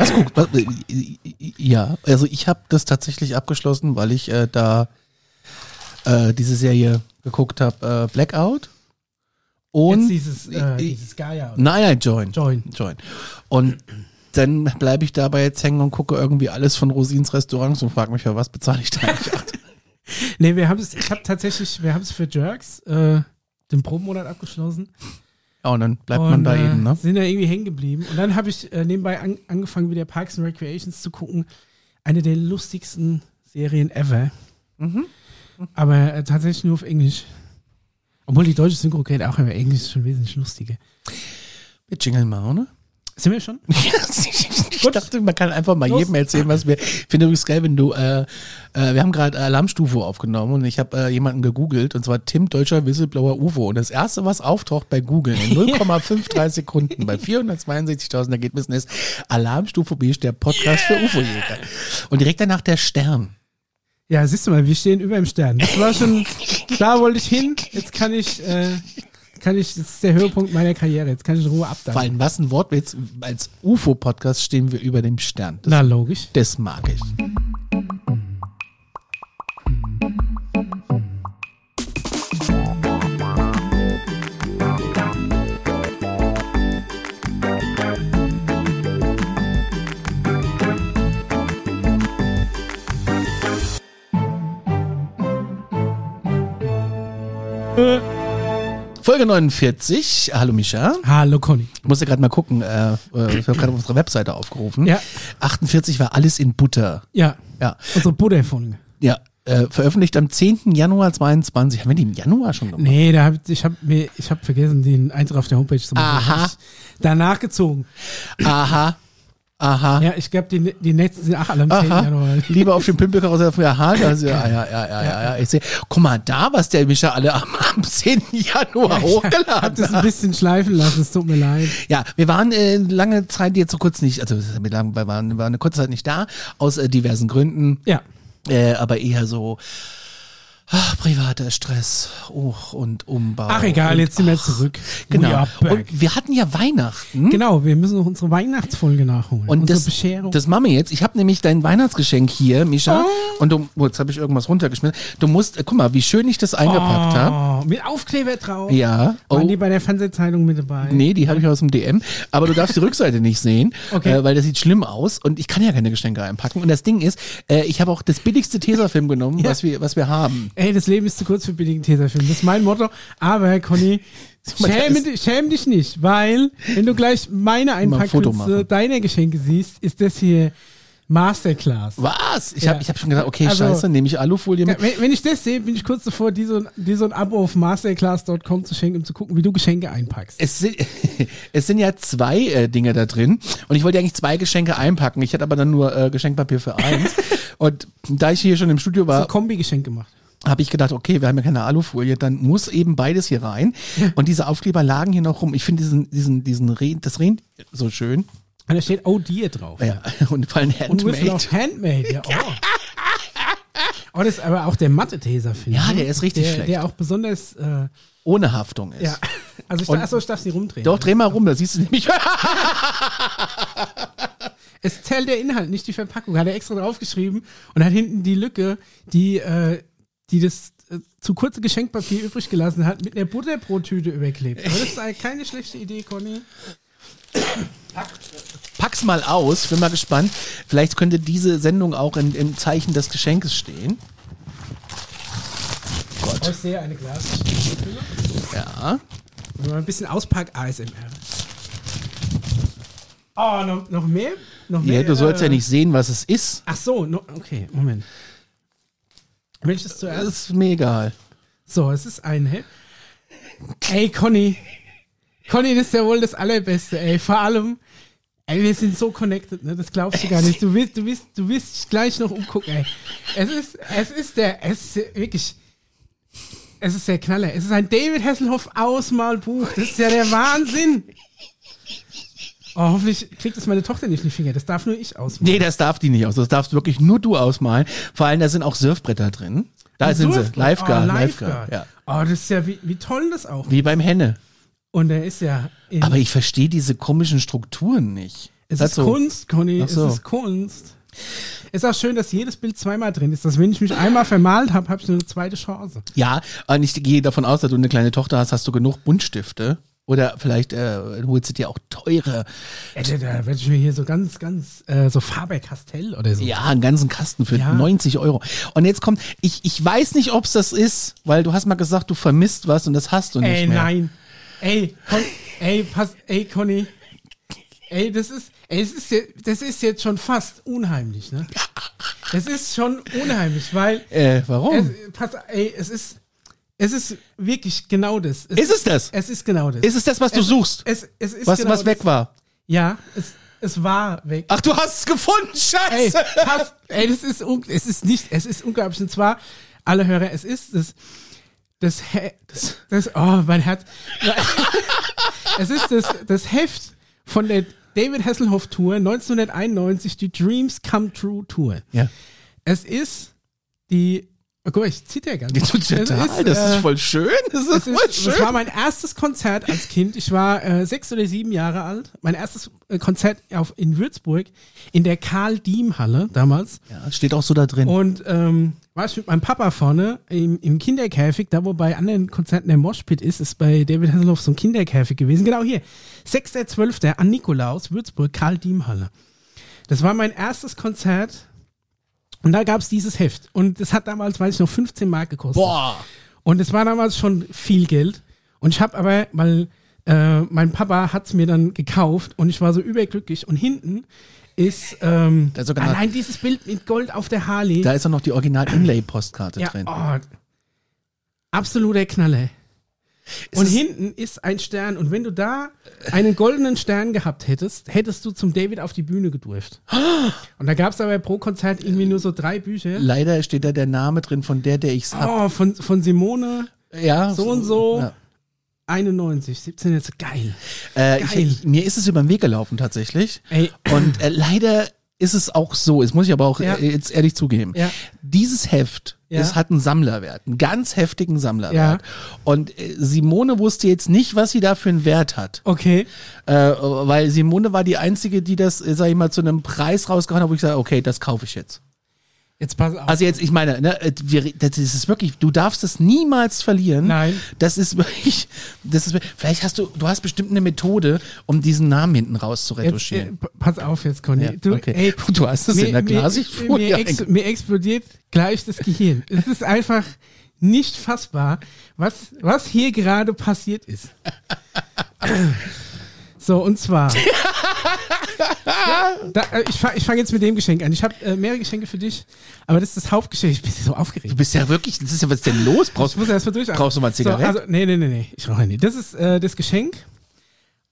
Was guckt? Äh, ja, also ich habe das tatsächlich abgeschlossen, weil ich äh, da äh, diese Serie geguckt habe, äh, Blackout. Und Jetzt dieses, äh, dieses Gaia. nein, nein, Join. Join. Join. Und dann bleibe ich dabei jetzt hängen und gucke irgendwie alles von Rosins Restaurants und frage mich, für was bezahle ich da eigentlich? Nee, wir haben es, ich habe tatsächlich, wir haben es für Jerks, äh, den Probenmonat abgeschlossen. Ja, und dann bleibt und, man da äh, eben, ne? Sind da irgendwie hängen geblieben. Und dann habe ich äh, nebenbei an, angefangen, wieder Parks and Recreations zu gucken. Eine der lustigsten Serien ever. Mhm. Aber äh, tatsächlich nur auf Englisch. Obwohl die deutsche Synchro geht auch über Englisch schon wesentlich lustiger. Wir jingeln mal, oder? Sind wir schon? ich dachte, man kann einfach mal Los. jedem erzählen, was wir. Ich finde übrigens geil, wenn du, äh, äh, wir haben gerade Alarmstufe aufgenommen und ich habe äh, jemanden gegoogelt und zwar Tim Deutscher Whistleblower UFO und das erste, was auftaucht bei Google in 0,53 Sekunden bei 462.000 Ergebnissen ist Alarmstufe B, der Podcast für UFO-Jäger. Und direkt danach der Stern. Ja, siehst du mal, wir stehen über dem Stern. Das war schon, da wollte ich hin. Jetzt kann ich, äh, kann ich, das ist der Höhepunkt meiner Karriere. Jetzt kann ich in Ruhe Vor abdanken. allem, was ein Wortwitz. Als UFO-Podcast stehen wir über dem Stern. Das, Na, logisch. das mag ich. Folge 49. Hallo Mischa. Hallo, Conny. Ich musste gerade mal gucken. Äh, äh, wir haben gerade unsere Webseite aufgerufen. Ja. 48 war alles in Butter. Ja, Ja. unsere Buddha-Folge. Ja. Äh, veröffentlicht am 10. Januar 22. Haben wir die im Januar schon gemacht? Nee, da hab, ich habe mir, ich habe vergessen, den Eintrag auf der Homepage zu machen. Aha. Hab ich Danach gezogen. Aha. Aha. Ja, ich glaube, die, die nächsten sind auch alle am 10. Aha. Januar. Lieber auf dem Pimpelkarussell früher Aha, das, ja, ja, ja, ja, ja, ja. Ich sehe, guck mal da, was der Mischa alle am, am 10. Januar Ich hab hochgeladen das ein hat. bisschen schleifen lassen, es tut mir leid. Ja, wir waren äh, lange Zeit jetzt so kurz nicht, also wir waren, wir waren eine kurze Zeit nicht da, aus äh, diversen Gründen, Ja. äh, aber eher so ach, privater Stress oh, und Umbau. Ach egal, und, jetzt sind wir zurück. We Genau. Und wir hatten ja Weihnachten. Genau, wir müssen noch unsere Weihnachtsfolge nachholen. Und unsere das, Bescherung. das machen wir jetzt. Ich habe nämlich dein Weihnachtsgeschenk hier, Mischa. Oh. Und du, oh, jetzt habe ich irgendwas runtergeschmissen. Du musst, äh, guck mal, wie schön ich das eingepackt habe. oh, mit Aufkleber drauf. Ja. Waren Oh, die bei der Fernsehzeitung mit dabei? nee, die habe ich aus dem DM. Aber du darfst die Rückseite nicht sehen, Okay. äh, weil das sieht schlimm aus. Und ich kann ja keine Geschenke einpacken. Und das Ding ist, äh, ich habe auch das billigste Tesafilm genommen, Ja. was, wir, was wir haben. Ey, das Leben ist zu kurz für billigen Tesafilm. Das ist mein Motto. Aber, Conny, schäme, schäm dich nicht, weil, wenn du gleich meine ein Foto Einpackliste machen. deiner Geschenke siehst, ist das hier Masterclass. Was? Ich Ja. habe hab schon gedacht, okay, Also- scheiße, nehme ich Alufolie mit. wenn, wenn ich das sehe, bin ich kurz davor, dir so, ein- dir so ein Abo auf masterclass.com zu schenken, um zu gucken, wie du Geschenke einpackst. Es sind, es sind ja zwei äh, Dinge da drin und ich wollte eigentlich zwei Geschenke einpacken. Ich hatte aber dann nur äh, Geschenkpapier für eins. und da ich hier schon im Studio So war, ein Kombi-Geschenk gemacht. Habe ich gedacht, okay, wir haben ja keine Alufolie, dann muss eben beides hier rein. Und diese Aufkleber lagen hier noch rum. Ich finde diesen, diesen, diesen Reh, das Reh so schön. Und da steht Oh Dear drauf. Ja, und vor allem Und with Handmade. handmade, ja. Oh. oh, das ist aber auch der Matte-Taser, finde ich. Ja, der ist richtig der, schlecht. Der auch besonders, äh, Ohne Haftung ist. ja. Also ich, Und- achso, ich darf sie rumdrehen. Doch, dreh mal rum, da siehst du nämlich. Es zählt der Inhalt, nicht die Verpackung. Hat er extra draufgeschrieben und hat hinten die Lücke, die, äh, die das äh, zu kurze Geschenkpapier übrig gelassen hat, mit einer Butterbrottüte überklebt. Aber das ist eigentlich keine schlechte Idee, Conny. Pack's mal aus, bin mal gespannt. Vielleicht könnte diese Sendung auch in, im Zeichen des Geschenkes stehen. Oh, ich sehe eine Glasflasche. Ja. Mal ein bisschen Auspack ASMR. Oh, noch, noch mehr? Noch mehr? ja du sollst äh, ja nicht sehen, was es ist. Ach so, no, okay, Moment. Welches Das zuerst? ist mir egal. So, es ist ein. Hä? Ey, Conny. Conny, das ist ja wohl das Allerbeste, ey. Vor allem, ey, wir sind so connected, ne? Das glaubst du gar nicht. Du wirst, du wirst, du wirst gleich noch umgucken, ey. Es ist, es ist der, es ist wirklich. Es ist der Knaller. Es ist ein David Hasselhoff Ausmalbuch. Das ist ja der Wahnsinn. Oh, hoffentlich kriegt das meine Tochter nicht in die Finger. Das darf nur ich ausmalen. Nee, das darf die nicht aus. Das darfst wirklich nur du ausmalen. Vor allem, da sind auch Surfbretter drin. Da sind sie. Surfbrett. Lifeguard, Oh, Lifeguard. Ja. Oh, das ist ja, wie, wie toll das auch. Wie beim Henne. Und er ist ja. Aber ich verstehe diese komischen Strukturen nicht. Es Das ist so. Kunst, Conny. So. Es ist Kunst. Ist auch schön, dass jedes Bild zweimal drin ist. Dass wenn ich mich einmal vermalt habe, habe ich eine zweite Chance. Ja, und ich gehe davon aus, dass du eine kleine Tochter hast, hast du genug Buntstifte. Oder vielleicht äh, holst du dir auch teure, Äh, da, werde ich mir hier so ganz, ganz, äh, so Faber-Castell oder so. ja, einen ganzen Kasten für Ja. 90 Euro. Und jetzt kommt, ich, ich weiß nicht, ob es das ist, weil du hast mal gesagt, du vermisst was und das hast du nicht Ey, mehr. nein. Ey, Con ey, pass, ey, Conny. Ey, das ist, ey, das ist, je- das ist jetzt schon fast unheimlich, ne? Das ist schon unheimlich, weil, Äh, warum? es, pass, ey, es ist, es ist wirklich genau das. Es, ist es das? es ist genau das. Ist es das, was du es, suchst? Es, es ist was genau was weg das. war? Ja, es, es war weg. Ach, du hast es gefunden, Ey, scheiße! pass, ey, das ist, un- es ist nicht, es ist unglaublich. Und zwar, alle Hörer, es ist das, das, das, das oh, mein Herz. es ist das, das Heft von der David Hasselhoff Tour 1991, die Dreams Come True Tour. ja. Es ist die, guck mal, ich zitter ganz. Total, Es ist, das ist äh, voll schön. Das ist voll ist, schön. das war mein erstes Konzert als Kind. Ich war äh, sechs oder sieben Jahre alt. Mein erstes äh, Konzert auf, in Würzburg in der Karl-Diem-Halle damals. ja, steht auch so da drin. Und ähm, war ich mit meinem Papa vorne im, im Kinderkäfig, da wo bei anderen Konzerten der Moshpit ist, ist bei David Hasselhoff so ein Kinderkäfig gewesen. Genau hier. 6.12. an Nikolaus, Würzburg, Karl-Diem-Halle. Das war mein erstes Konzert. Und da gab es dieses Heft. Und das hat damals, weiß ich noch, 15 Mark gekostet. Boah. Und es war damals schon viel Geld. Und ich habe aber, weil äh, mein Papa hat es mir dann gekauft und ich war so überglücklich. Und hinten ist ähm, allein dieses Bild mit Gold auf der Harley. Da ist auch noch die Original-Inlay-Postkarte ja, drin. oh, absoluter Knaller. Und es- hinten ist ein Stern. Und wenn du da einen goldenen Stern gehabt hättest, hättest du zum David auf die Bühne gedurft. Und da gab es aber pro Konzert irgendwie nur so drei Bücher. Leider steht da der Name drin von der, der ich's hab. Oh, von, von Simone Ja, so und so. Ja. 91, 17 jetzt geil. Äh, Geil. ich, mir ist es über den Weg gelaufen tatsächlich. Ey, Und äh, leider ist es auch so, das muss ich aber auch Ja. äh, jetzt ehrlich zugeben. Ja. Dieses Heft, Ja. es hat einen Sammlerwert, einen ganz heftigen Sammlerwert. Und äh, Simone wusste jetzt nicht, was sie da für einen Wert hat. okay. Äh, weil Simone war die Einzige, die das, äh, sag ich mal, zu einem Preis rausgehauen hat, wo ich sage, okay, das kaufe ich jetzt. Jetzt pass auf. Also jetzt, ich meine, ne, äh, wir, das ist wirklich, du darfst es niemals verlieren. Nein. Das ist wirklich, das ist, vielleicht hast du, du hast bestimmt eine Methode, um diesen Namen hinten raus zu jetzt, äh, retuschieren. pass auf jetzt, Conny. Ja, du, okay. ey, du hast es in der Glasigfolie. mir, mir, ex, mir explodiert gleich das Gehirn. Es ist einfach nicht fassbar, was, was hier gerade passiert ist. So, und zwar. da, äh, ich fange fang jetzt mit dem Geschenk an. Ich habe äh, mehrere Geschenke für dich, aber das ist das Hauptgeschenk. Ich bin so aufgeregt. Du bist ja wirklich, das ist ja, was ist denn los? Brauchst, Ich muss erst mal durch. brauchst du mal Zigaretten? So, also, nee, nee, nee, nee. Ich rauche nicht. Das ist äh, das Geschenk.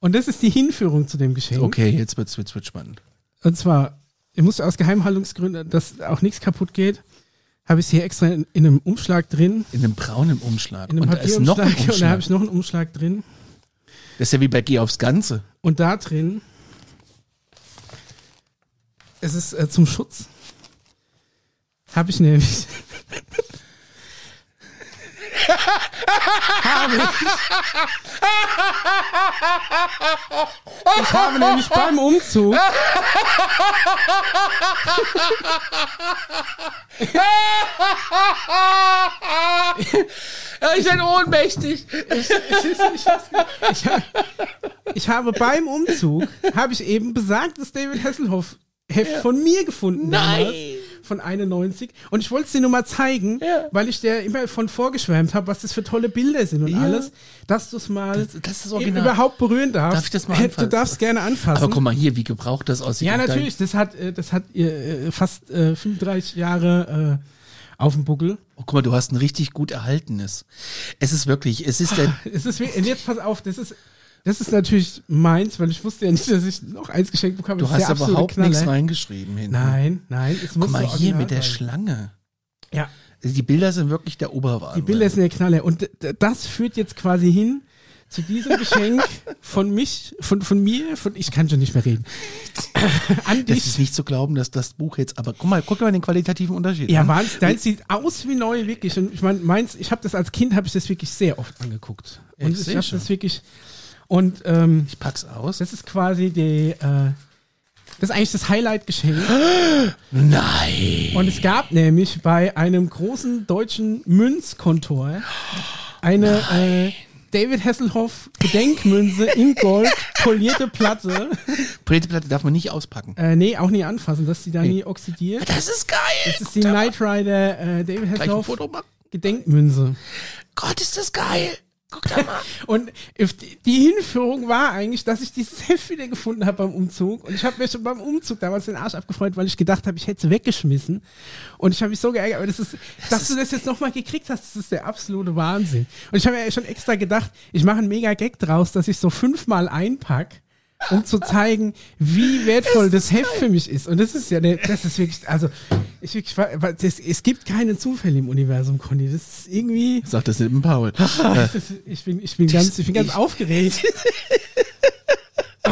Und das ist die Hinführung zu dem Geschenk. okay, jetzt wird's, wird's, wird's spannend. Und zwar, ich musste aus Geheimhaltungsgründen, dass auch nichts kaputt geht, habe ich es hier extra in, in einem Umschlag drin. In einem braunen Umschlag. In einem und da ist noch ein Papierumschlag. Und da habe Umschlag. ich noch einen Umschlag drin. Das ist ja wie bei Geh aufs Ganze. Und da drin, es ist äh, zum Schutz, habe ich nämlich. habe ich, ich habe nämlich beim Umzug. ich bin ohnmächtig. Ich, ich, ich habe beim Umzug, habe ich eben besagtes David Hasselhoff Heft von mir gefunden. Nein. Von 91. Und ich wollte es dir nur mal zeigen, Ja. weil ich dir immer von vorgeschwärmt habe, was das für tolle Bilder sind und Ja. alles, dass du es mal Das- das ist Original. überhaupt berühren darfst. Darf ich das mal Du anfassen? darfst gerne anfassen. Aber guck mal hier, wie gebraucht das aussieht. ja, natürlich. Das hat, äh, das hat äh, fast äh, 35 Jahre äh, auf dem Buckel. Oh, guck mal, du hast ein richtig gut erhaltenes. Es ist wirklich, es ist der, Es ist, und jetzt pass auf, das ist, das ist natürlich meins, weil ich wusste ja nicht, dass ich noch eins geschenkt bekomme. du Das hast absolute überhaupt nichts Knaller. reingeschrieben hinten. Nein, nein. Es muss Guck mal hier mit der sein. Schlange. Ja, Also Die Bilder sind wirklich der Oberwahnsinn. die Bilder sind der Knaller. Und das führt jetzt quasi hin zu diesem Geschenk von mich, von, von mir, von, ich kann schon nicht mehr reden, an Das dich. ist nicht zu glauben, dass das Buch jetzt, aber guck mal, guck mal den qualitativen Unterschied. Ja. Wahnsinn, deins sieht aus wie neu, wirklich. Und ich meine, meins, ich habe das als Kind, habe ich das wirklich sehr oft angeguckt. Und ich ich, habe das wirklich, und ähm, Ich pack's aus. das ist quasi die, äh, Das ist eigentlich das Highlight-Geschenk. Nein. Und es gab nämlich bei einem großen deutschen Münzkontor eine äh, David Hasselhoff Gedenkmünze in Gold, polierte Platte. Polierte Platte darf man nicht auspacken. Äh, nee, auch nie anfassen, dass sie da Nee. nie oxidiert. Das ist geil. Das ist die Knight Rider äh, David Hasselhoff. Gedenkmünze. Gott, ist das geil. Guck da mal. Und die Hinführung war eigentlich, dass ich dieses Heft wieder gefunden habe beim Umzug. Und ich habe mir schon beim Umzug damals den Arsch abgefreut, weil ich gedacht habe, ich hätte es weggeschmissen. Und ich habe mich so geärgert. Aber das ist, dass du das jetzt nochmal gekriegt hast, das ist der absolute Wahnsinn. Und ich habe ja schon extra gedacht, ich mache einen mega Gag draus, dass ich so fünfmal einpack. Um zu zeigen, wie wertvoll das, Heft für mich ist. Und das ist ja, der, das ist wirklich, also, ich wirklich, das, es gibt keine Zufälle im Universum, Conny. Das ist irgendwie, Sagt das eben Paul. ich bin, ich bin ganz, ich bin ganz ich- aufgeregt.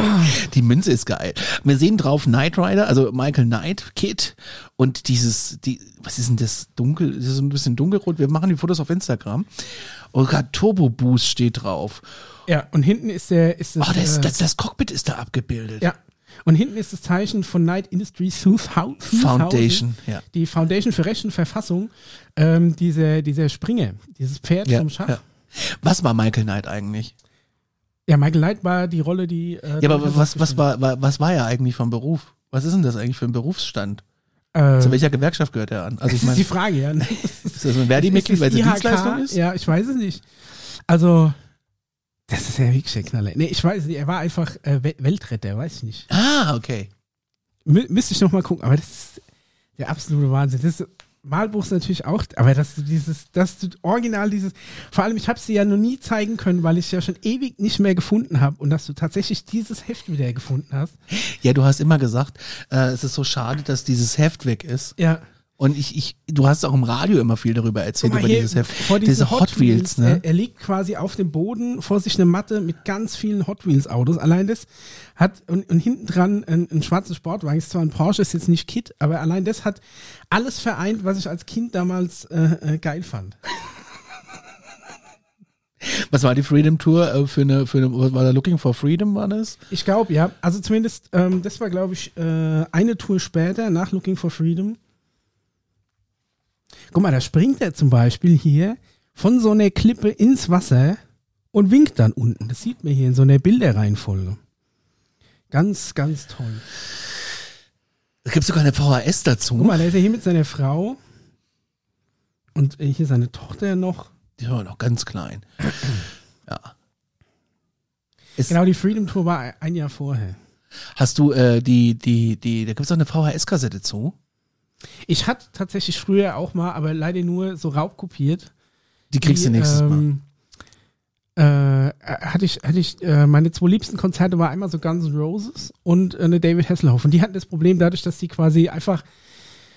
Die Münze ist geil. Wir sehen drauf Knight Rider, also Michael Knight Kid und dieses, die, was ist denn das? Dunkel, das ist ein bisschen dunkelrot. Wir machen die Fotos auf Instagram. Und gerade Turbo Boost steht drauf. Ja, und hinten ist der, ist das, Oh, das, äh, das, das Cockpit ist da abgebildet. ja. Und hinten ist das Zeichen von Night Industries 2000, Foundation, ja. Die Foundation für Recht und Verfassung, ähm, diese, diese Springe, dieses Pferd Ja, vom Schach. ja. Ja. Was war Michael Knight eigentlich? Michael Knight war die Rolle, die. Äh, Ja, aber was, was, war, war, was war er eigentlich vom Beruf? Was ist denn das eigentlich für ein Berufsstand? Äh, Zu welcher Gewerkschaft gehört er an? Also das ich ist die Frage, ja. ist das ein Verdi-Mitglied, weil es Dienstleistung ist? Ja, ich weiß es nicht. Also, das ist ja wirklich der Knaller. Nee, ich weiß nicht, er war einfach äh, Wel- Weltretter, weiß ich nicht. Ah, okay. Mü müsste ich noch mal gucken, aber das ist der absolute Wahnsinn. Das ist, Malbuch ist natürlich auch, aber dass du dieses, dass du original dieses, vor allem ich habe sie ja noch nie zeigen können, weil ich ja schon ewig nicht mehr gefunden habe und dass du tatsächlich dieses Heft wieder gefunden hast. Ja, du hast immer gesagt, äh, es ist so schade, dass dieses Heft weg ist. Ja. Und ich, ich, du hast auch im Radio immer viel darüber erzählt, über dieses Heft. Diese Hot Wheels, ne? Er, liegt quasi auf dem Boden, vor sich eine Matte mit ganz vielen Hot Wheels Autos. Allein das hat, und, und hinten dran ein, ein schwarzer Sportwagen, ist zwar ein Porsche, ist jetzt nicht Kit, aber allein das hat alles vereint, was ich als Kind damals äh, äh, geil fand. Was war die Freedom Tour äh, für eine, für eine, was war da Looking for Freedom war das? Ich glaube, ja. Also zumindest, ähm, das war, glaube ich, äh, eine Tour später, nach Looking for Freedom. Guck mal, da springt er zum Beispiel hier von so einer Klippe ins Wasser und winkt dann unten. Das sieht man hier in so einer Bilderreihenfolge. Ganz, ganz toll. Es gibt sogar eine VHS dazu. Guck mal, da ist er hier mit seiner Frau und hier seine Tochter noch. Die war noch ganz klein. ja. Es, Genau, die Freedom Tour war ein Jahr vorher. Hast du äh, die, die, die, da gibt es auch eine VHS-Kassette zu. Ich hatte tatsächlich früher auch mal, aber leider nur so raubkopiert. Die kriegst du nächstes Mal. ähm, Äh, hatte ich, hatte ich, äh, meine zwei liebsten Konzerte war einmal so Guns N' Roses und äh, eine David Hasselhoff. Und die hatten das Problem dadurch, dass die quasi einfach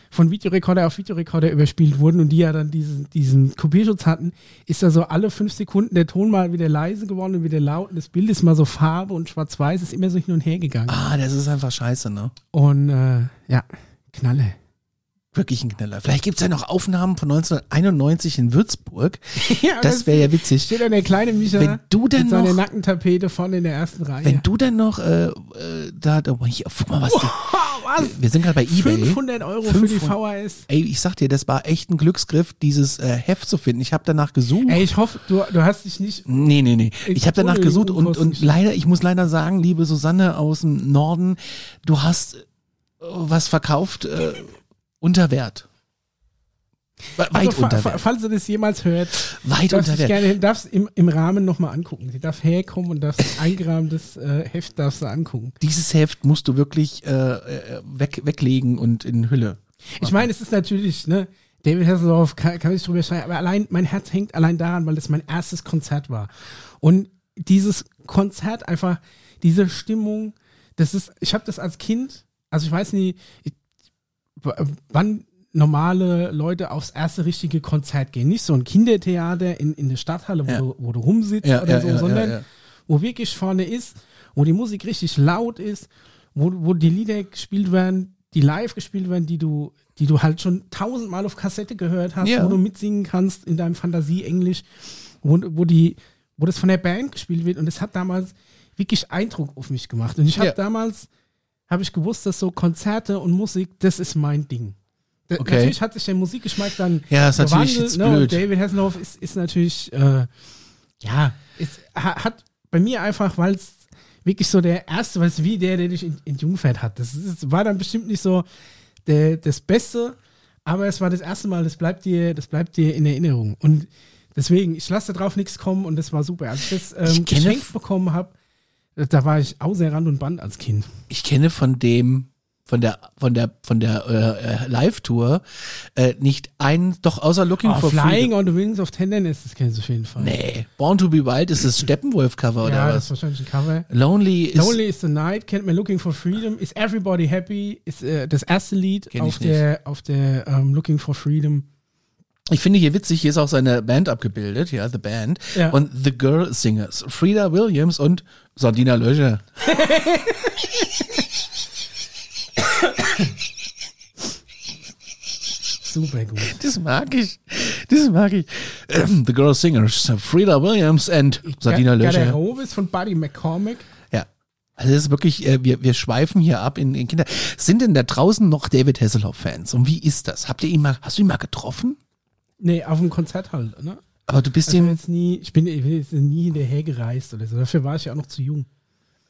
von Videorekorder auf Videorekorder überspielt wurden und die ja dann diesen, diesen Kopierschutz hatten, ist da so alle fünf Sekunden der Ton mal wieder leise geworden und wieder laut und das Bild ist mal so Farbe und schwarz-weiß, ist immer so hin und her gegangen. Ah, das ist einfach scheiße, ne? Und äh, ja, Knalle. Wirklich ein Knaller. Vielleicht gibt es ja noch Aufnahmen von 1991 in Würzburg. ja, Das wäre ja witzig. steht dann der kleine Micha Wenn du denn mit seiner noch, Nackentapete vorne in der ersten Reihe. wenn du denn noch, äh, äh, da, da, hier, guck mal, was, die, was? wir sind gerade bei eBay. 500 Euro für die 500. VHS. Ey, ich sag dir, das war echt ein Glücksgriff, dieses äh, Heft zu finden. Ich habe danach gesucht. Ey, ich hoffe, du, du hast dich nicht. Nee, nee, nee. Ich habe danach gesucht und, und leider, ich muss leider sagen, liebe Susanne aus dem Norden, du hast äh, was verkauft äh, unter Wert. We- Weit Also, unter Wert. falls du das jemals hört, Weit unter du Wert. gerne, darfst im, im Rahmen nochmal angucken. Sie darf herkommen und darfst eingerahmtes äh, Heft darfst du angucken. Dieses Heft musst du wirklich äh, äh, weg, weglegen und in Hülle. Ich meine, es ist natürlich, ne, David Hasselhoff kann, kann ich drüber schreiben, aber allein, mein Herz hängt allein daran, weil das mein erstes Konzert war. Und dieses Konzert einfach, diese Stimmung, das ist, ich habe das als Kind, also ich weiß nie, ich, wann normale Leute aufs erste richtige Konzert gehen. Nicht so ein Kindertheater in, in der Stadthalle, wo, Ja. du, wo du rumsitzt Ja, oder ja, so, sondern wo wirklich vorne ist, wo die Musik richtig laut ist, wo, wo die Lieder gespielt werden, die live gespielt werden, die du, die du halt schon tausendmal auf Kassette gehört hast, wo du mitsingen kannst in deinem Fantasie-Englisch, wo, wo, die, wo das von der Band gespielt wird. Und das hat damals wirklich Eindruck auf mich gemacht. Und ich habe damals habe ich gewusst, dass so Konzerte und Musik, das ist mein Ding. Da, Okay. Natürlich hat sich der Musikgeschmack dann Ja, ist natürlich gewandelt, jetzt ne? Und blöd. David Hasselhoff ist, ist natürlich, äh, ja, ist, ha- hat bei mir einfach, weil es wirklich so der erste, was wie der, der dich in, in Jungfeld hat. Das ist, war dann bestimmt nicht so der, das Beste, aber es war das erste Mal, das bleibt dir, das bleibt dir in Erinnerung. Und deswegen, ich lasse drauf nichts kommen und das war super. Als ich das ähm, Ich geschenkt bekommen habe, da war ich außer Rand und Band als Kind. Ich kenne von dem, von der, von der, von der äh, äh, Live-Tour äh, nicht ein, doch außer Looking Oh, for Flying Freedom. on the Wings of Tenderness, das kennst du auf jeden Fall. Nee, Born to be Wild ist das Steppenwolf-Cover oder ja, das ist was? wahrscheinlich ein Cover. Lonely ist. Lonely is the Night, kennt man Looking for Freedom. Is Everybody Happy? Ist äh, das erste Lied auf der, auf der ähm, Looking for Freedom. Ich finde hier witzig, hier ist auch seine Band abgebildet, ja, The Band. Ja. Und The Girl Singers. Frida Williams und Sardina Löcher. Super gut. Das mag ich. Das mag ich. Ähm, The Girl Singers. Frida Williams and Sardina Löcher. Garderobe ist von Buddy McCormick. Ja. Also das ist wirklich, äh, wir, wir schweifen hier ab in, in Kinder. Sind denn da draußen noch David Hasselhoff-Fans? Und wie ist das? Habt ihr ihn mal, hast du ihn mal getroffen? Nee, auf dem Konzert halt, ne? Aber du bist Also jetzt nie, ich bin, ich bin jetzt nie hinterher gereist oder so. Dafür war ich ja auch noch zu jung.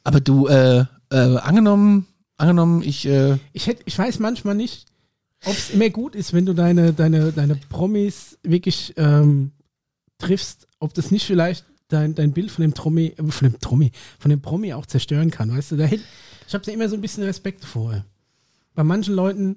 aber du, äh, äh, angenommen, angenommen, ich, äh, Ich hätte, ich weiß manchmal nicht, ob es immer gut ist, wenn du deine, deine, deine Promis wirklich ähm, triffst, ob das nicht vielleicht dein, dein Bild von dem Tromi, äh, von dem Tromi, von dem Promi auch zerstören kann. Weißt du, da hätt- ich habe da immer so ein bisschen Respekt vor. Bei manchen Leuten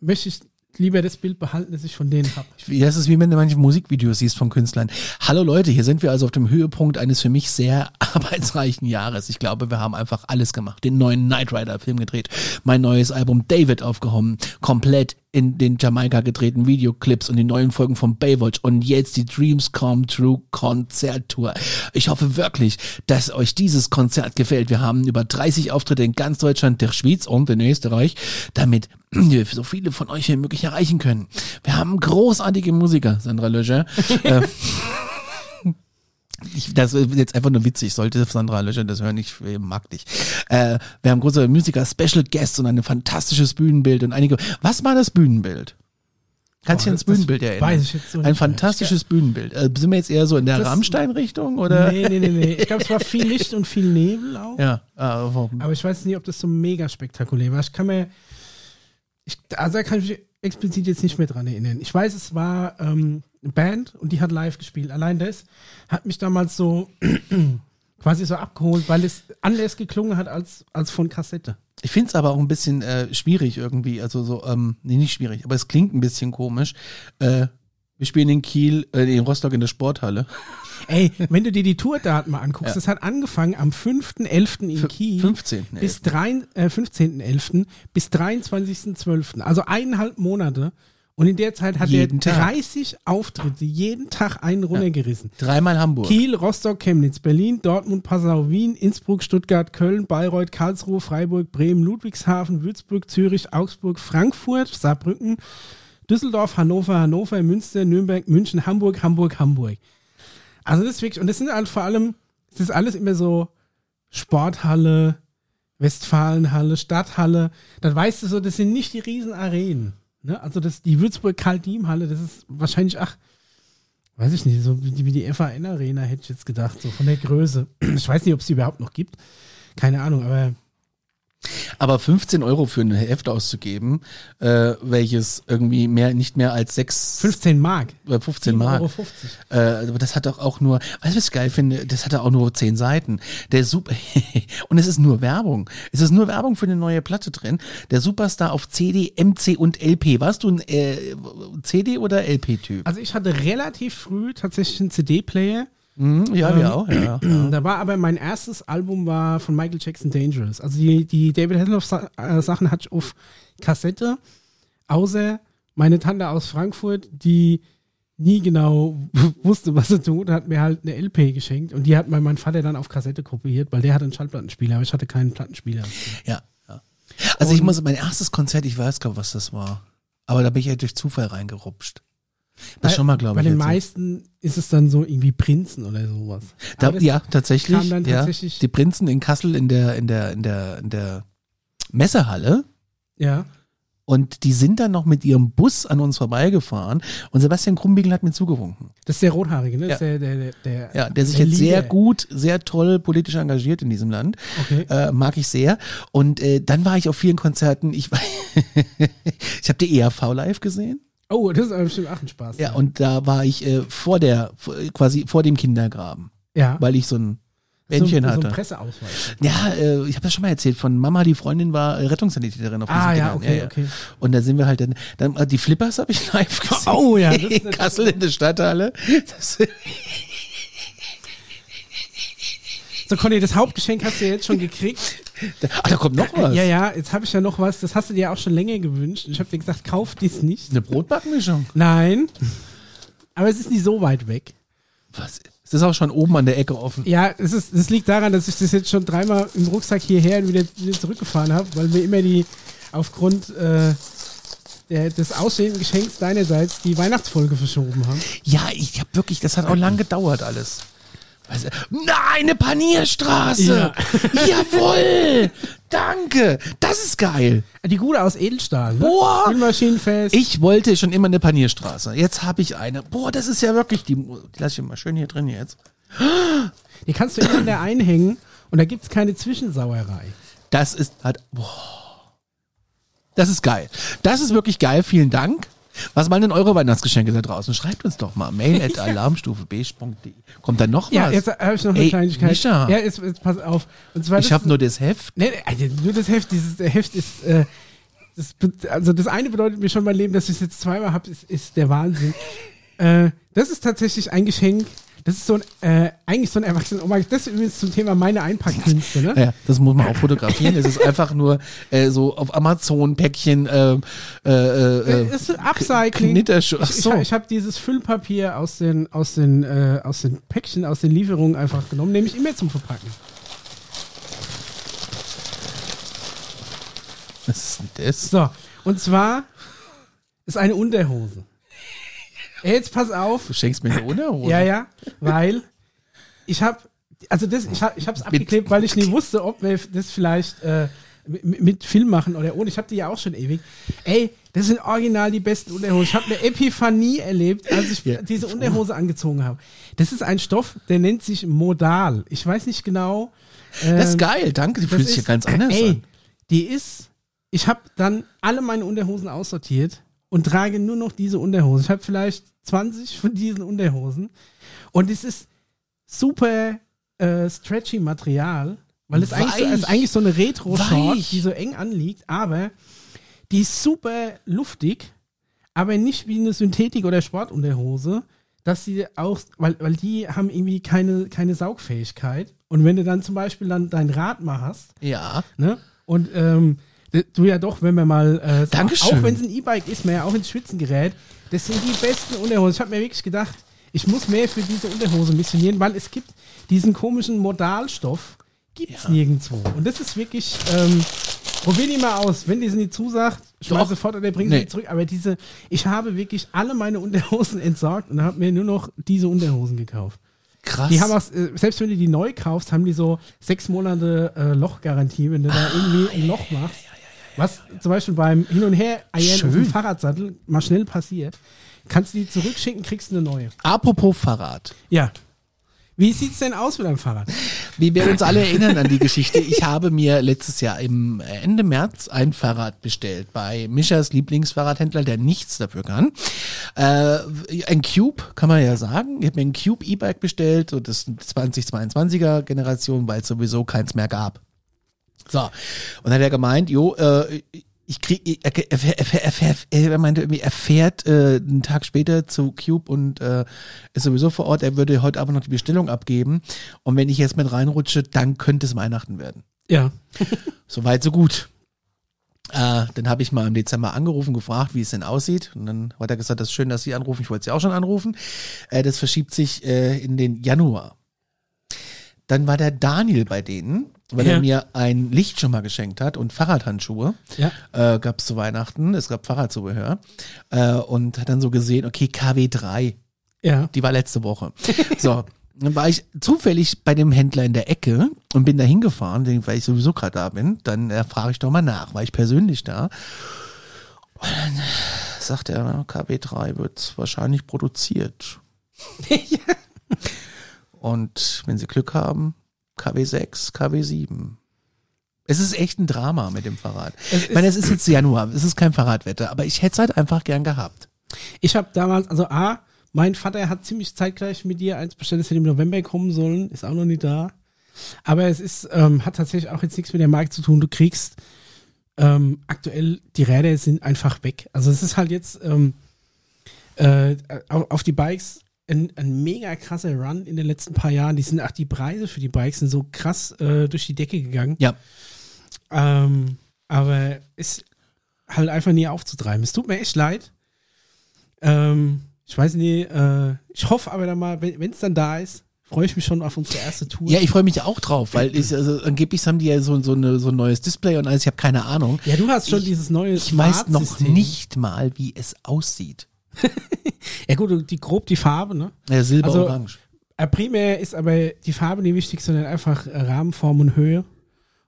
möchte ich lieber das Bild behalten, das ich von denen habe. Das ist wie wenn du manche Musikvideos siehst von Künstlern. Hallo Leute, hier sind wir also auf dem Höhepunkt eines für mich sehr arbeitsreichen Jahres. Ich glaube, wir haben einfach alles gemacht. Den neuen Knight Rider Film gedreht, mein neues Album David aufgehoben, komplett in den Jamaika gedrehten Videoclips und die neuen Folgen von Baywatch und jetzt die Dreams Come True Konzerttour. Ich hoffe wirklich, dass euch dieses Konzert gefällt. Wir haben über 30 Auftritte in ganz Deutschland, der Schweiz und in Österreich, damit wir so viele von euch wie möglich erreichen können. Wir haben großartige Musiker, Sandra Löscher. äh, ich, das ist jetzt einfach nur witzig, sollte Sandra Löscher das hören, ich mag dich. Äh, wir haben große Musiker, Special Guests und ein fantastisches Bühnenbild und einige. Was war das Bühnenbild? Kannst du dich Boah, ans das Bühnenbild erinnern? weiß ich jetzt so ein nicht mehr. fantastisches Bühnenbild. Äh, sind wir jetzt eher so in der Rammstein-Richtung oder? Nee, nee, nee, nee. Ich glaube, es war viel Licht und viel Nebel auch. Ja, ah? Aber ich weiß nicht, ob das so mega spektakulär war. Ich kann mir, ich, also da kann ich mich explizit jetzt nicht mehr dran erinnern. Ich weiß, es war ähm, eine Band und die hat live gespielt. Allein das hat mich damals so quasi so abgeholt, weil es anders geklungen hat als, als von Kassette. Ich finde es aber auch ein bisschen äh, schwierig irgendwie. Also so, ähm, nee, nicht schwierig, aber es klingt ein bisschen komisch. Äh, wir spielen in Kiel, äh, in Rostock in der Sporthalle. Ey, wenn du dir die Tourdaten mal anguckst, Ja. das hat angefangen am 5.11. in Kiel 15. bis drei, äh, 15.11. bis 23.12. Also eineinhalb Monate. Und in der Zeit hat Jeden er Tag. 30 Auftritte, jeden Tag einen runtergerissen. Dreimal Hamburg. Kiel, Rostock, Chemnitz, Berlin, Dortmund, Passau, Wien, Innsbruck, Stuttgart, Köln, Bayreuth, Karlsruhe, Freiburg, Bremen, Ludwigshafen, Würzburg, Zürich, Augsburg, Frankfurt, Saarbrücken, Düsseldorf, Hannover, Hannover, Münster, Nürnberg, München, Hamburg, Hamburg, Hamburg. Also das ist wirklich, und das sind halt vor allem, das ist alles immer so Sporthalle, Westfalenhalle, Stadthalle. Dann weißt du so, das sind nicht die riesen Arenen. Ne? Also das, die Würzburg-Karl-Diem-Halle, das ist wahrscheinlich, ach, weiß ich nicht, so wie die, wie die FAN-Arena hätte ich jetzt gedacht, so von der Größe. Ich weiß nicht, ob es die überhaupt noch gibt. Keine Ahnung, aber Aber 15 Euro für ein Heft auszugeben, äh, welches irgendwie mehr, nicht mehr als 6, 15 Mark. äh, 15 Mark. 7,50 Euro. Äh, aber das hat doch auch nur, weißt du, was ich geil finde? Das hatte auch nur 10 Seiten. Der Super, und es ist nur Werbung. Es ist nur Werbung für eine neue Platte drin. Der Superstar auf CD, MC und LP. Warst du ein äh, CD oder LP-Typ? Also ich hatte relativ früh tatsächlich einen CD-Player. Mhm, ja, wir auch, ja. ja. Da war aber mein erstes Album war von Michael Jackson Dangerous. Also die, die David Hasselhoff Sa äh, Sachen hatte ich auf Kassette, außer meine Tante aus Frankfurt, die nie genau wusste, was sie tut, hat mir halt eine LP geschenkt und die hat mein, mein Vater dann auf Kassette kopiert, weil der hatte einen Schallplattenspieler, aber ich hatte keinen Plattenspieler. Ja, ja. Also ich Und- muss, mein erstes Konzert, ich weiß gar nicht, was das war. Aber da bin ich ja durch Zufall reingerupscht. Das schon mal, glaube Bei ich. den erzählt. meisten ist es dann so irgendwie Prinzen oder sowas. Da, ja, tatsächlich. dann ja. tatsächlich- Die Prinzen in Kassel in der, in der, in der, in der Messehalle Ja. und die sind dann noch mit ihrem Bus an uns vorbeigefahren und Sebastian Krumbiegel hat mir zugewunken. Das ist der Rothaarige, ne? Das Ja. ist der, der, der, Ja, der sich der jetzt sehr Liebe. gut, sehr toll politisch engagiert in diesem Land. Okay. Äh, mag ich sehr. Und äh, dann war ich auf vielen Konzerten. Ich, ich habe die ERV live gesehen. Oh, das ist aber bestimmt auch ein Spaß. Ja, und da war ich äh, vor der, quasi vor dem Kindergraben, ja. weil ich so ein so, Bändchen so hatte. ein Presseausweis. Ja, äh, ich habe das schon mal erzählt. Von Mama, die Freundin war äh, Rettungssanitäterin auf Ah, diesen ja, Kindern. okay, okay. Und da sind wir halt dann, dann äh, die Flippers habe ich live gesehen. Oh, ja, das ist Kassel in der Stadthalle. Das, So, Conny, das Hauptgeschenk hast du ja jetzt schon gekriegt. ah, da kommt noch was. Ja, ja, jetzt habe ich ja noch was, das hast du dir auch schon länger gewünscht. Ich habe dir gesagt, kauf dies nicht. Eine Brotbackmischung. Nein. Aber es ist nicht so weit weg. Was? Es ist auch schon oben an der Ecke offen. Ja, es ist, das liegt daran, dass ich das jetzt schon dreimal im Rucksack hierher und wieder, wieder zurückgefahren habe, weil wir immer die, aufgrund äh, der, des ausstehenden Geschenks deinerseits, die Weihnachtsfolge verschoben haben. Ja, ich habe wirklich, das hat auch lang gedauert alles. Du, Nein, eine Panierstraße. Jawohl. Danke. Das ist geil. Die gute aus Edelstahl, ne? Boah. Spülmaschinenfest. Ich wollte schon immer eine Panierstraße. Jetzt habe ich eine. Boah, das ist ja wirklich die. Die lasse ich mal schön hier drin jetzt. Die kannst du immer in der einhängen und da gibt's keine Zwischensauerei. Das ist halt. Boah. Das ist geil. Das ist wirklich geil. Vielen Dank. Was waren denn eure Weihnachtsgeschenke da draußen? Schreibt uns doch mal. Mail at alarmstufeb.de. Kommt da noch was? Ja, jetzt habe ich noch eine Ey, Kleinigkeit. Mischa. Ja, jetzt, jetzt pass auf. Und zwar ich habe nur das Heft. Nee, also nur das Heft, dieses Heft ist, äh, das, also das eine bedeutet mir schon mein Leben, dass ich es jetzt zweimal habe, ist, ist der Wahnsinn. äh, das ist tatsächlich ein Geschenk. Das ist so ein, äh, eigentlich so ein Erwachsenen. Mein, das ist übrigens zum Thema meine Einpackkünste, ne? Ja, das muss man auch fotografieren. es ist einfach nur äh, so auf Amazon Päckchen äh, äh, ist Upcycling. Ach so. ich, ich habe dieses Füllpapier aus den, aus, den, äh, aus den Päckchen, aus den Lieferungen einfach genommen, nehme ich immer zum Verpacken. Was ist denn das? So, und zwar ist eine Unterhose. Ey, Jetzt pass auf. Du schenkst mir eine Unterhose? Ja, ja, weil ich habe, also das, ich habe, ich habe es abgeklebt, weil ich nie wusste, ob wir das vielleicht äh, mit, Film machen oder ohne. Ich habe die ja auch schon ewig. Ey, das sind original die besten Unterhosen. Ich habe eine Epiphanie erlebt, als ich Ja. diese Unterhose angezogen habe. Das ist ein Stoff, der nennt sich Modal. Ich weiß nicht genau. Das ist ähm, geil, danke. Die fühlt sich ja ganz anders ey, an. Die ist, ich habe dann alle meine Unterhosen aussortiert und trage nur noch diese Unterhosen. Ich habe vielleicht 20 von diesen Unterhosen und es ist super äh, stretchy Material, weil es eigentlich, so, ist eigentlich so eine Retro-Short, die so eng anliegt, aber die ist super luftig, aber nicht wie eine Synthetik- oder Sportunterhose, dass sie auch, weil, weil die haben irgendwie keine, keine Saugfähigkeit. Und wenn du dann zum Beispiel dann dein Rad mal hast, Ja. ne? Und ähm, du ja doch, wenn man mal, äh, Dankeschön. auch wenn es ein E-Bike ist, man ja auch ins Schwitzen gerät, das sind die besten Unterhosen. Ich habe mir wirklich gedacht, ich muss mehr für diese Unterhose missionieren, weil es gibt diesen komischen Modalstoff, gibt's Ja. nirgendwo. Und das ist wirklich, ähm, probier die mal aus. Wenn die sie nicht zusagt, schmeiß sofort oder bring Nee. sie zurück. Aber diese, ich habe wirklich alle meine Unterhosen entsorgt und habe mir nur noch diese Unterhosen gekauft. Krass. Die haben auch, äh, selbst wenn du die neu kaufst, haben die so sechs Monate äh, Lochgarantie, wenn du da irgendwie ein Loch machst. Was zum Beispiel beim Hin- und Her-Eiern auf dem. Fahrradsattel mal schnell passiert. Kannst du die zurückschicken, kriegst du eine neue. Apropos Fahrrad. Ja. Wie sieht's denn aus mit deinem Fahrrad? Wie wir uns alle erinnern an die Geschichte, ich habe mir letztes Jahr im Ende März ein Fahrrad bestellt bei Mischas Lieblingsfahrradhändler, der nichts dafür kann. Äh, ein Cube, kann man ja sagen. Ich habe mir ein Cube E-Bike bestellt und das 2022er Generation, weil es sowieso keins mehr gab. So, und dann hat er gemeint, jo, äh, ich krieg, er, er, er, er, er, meinte irgendwie, er fährt äh, einen Tag später zu Cube und äh, ist sowieso vor Ort. Er würde heute aber noch die Bestellung abgeben. Und wenn ich jetzt mit reinrutsche, dann könnte es Weihnachten werden. Ja. Soweit, so gut. Äh, dann habe ich mal im Dezember angerufen, gefragt, wie es denn aussieht. Und dann hat er gesagt, das ist schön, dass Sie anrufen. Ich wollte Sie auch schon anrufen. Äh, das verschiebt sich äh, in den Januar. Dann war der Daniel bei denen, weil Ja. er mir ein Lichtschirmer geschenkt hat und Fahrradhandschuhe. Ja. Äh, gab es zu Weihnachten. Es gab Fahrradzubehör. Äh, und hat dann so gesehen, okay, KW3. Ja. Die war letzte Woche. So. Dann war ich zufällig bei dem Händler in der Ecke und bin da hingefahren, weil ich sowieso gerade da bin. Dann äh, frage ich doch mal nach, war ich persönlich da. Und dann sagt er, KW3 wird wahrscheinlich produziert. Und wenn Sie Glück haben, KW6, KW7. Es ist echt ein Drama mit dem Fahrrad. Es ich meine, es ist jetzt Januar, es ist kein Fahrradwetter, aber ich hätte es halt einfach gern gehabt. Ich habe damals, also A, mein Vater hat ziemlich zeitgleich mit dir eins bestellt, das hätte im November kommen sollen, ist auch noch nicht da. Aber es ist, ähm, hat tatsächlich auch jetzt nichts mit der Marke zu tun. Du kriegst ähm, aktuell, die Räder sind einfach weg. Also es ist halt jetzt ähm, äh, auf, auf die Bikes ein, ein mega krasser Run in den letzten paar Jahren. Die sind, ach, die Preise für die Bikes sind so krass äh, durch die Decke gegangen. Ja. Ähm, aber ist halt einfach nie aufzutreiben. Es tut mir echt leid. Ähm, ich weiß nicht, äh, ich hoffe aber dann mal, wenn es dann da ist, freue ich mich schon auf unsere erste Tour. Ja, ich freue mich auch drauf, weil ich, also, angeblich haben die ja so, so, eine, so ein neues Display und alles, ich habe keine Ahnung. Ja, du hast schon Ich- dieses neue Ich weiß noch nicht mal, wie es aussieht. Ja gut, die grob die Farbe, ne? Ja, Silber, Also- Orange. Äh, primär ist aber die Farbe nicht wichtig, sondern einfach äh, Rahmenform und Höhe.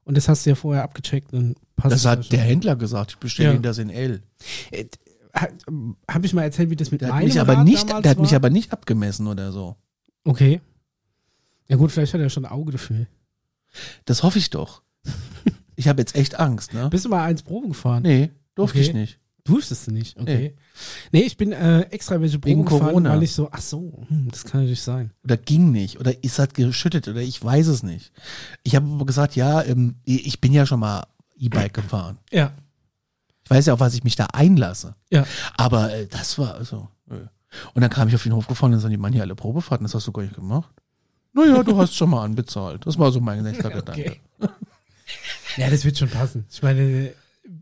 Und das hast du ja vorher abgecheckt. Dann passt Das hat schon. der Händler gesagt, ich bestelle Ja. Ihnen das in L. Äh, Habe ich mal erzählt, wie das mit Der meinem mich aber Rad nicht, der hat mich war? aber nicht abgemessen oder so. Okay. Ja gut, vielleicht hat er schon ein Auge dafür. Das hoffe ich doch. Ich habe jetzt echt Angst, ne? Bist du mal eins Proben gefahren? Nee, durfte Okay. ich nicht. Du nicht, okay. Nee, ich bin äh, extra welche Proben Wegen gefahren, Corona. weil ich so, ach so, hm, das kann natürlich sein. Oder ging nicht. Oder ist hat geschüttet oder ich weiß es nicht. Ich habe aber gesagt, ja, ähm, ich bin ja schon mal E-Bike gefahren. Ja. Ich weiß ja, auf was ich mich da einlasse. Ja. Aber äh, das war also. Nö. Und dann kam ich auf den Hof gefahren und dann die Mann hier alle Probefahrten, das hast du gar nicht gemacht. Naja, du hast schon mal anbezahlt. Das war so mein nächster Gedanke. Okay. ja, das wird schon passen. Ich meine,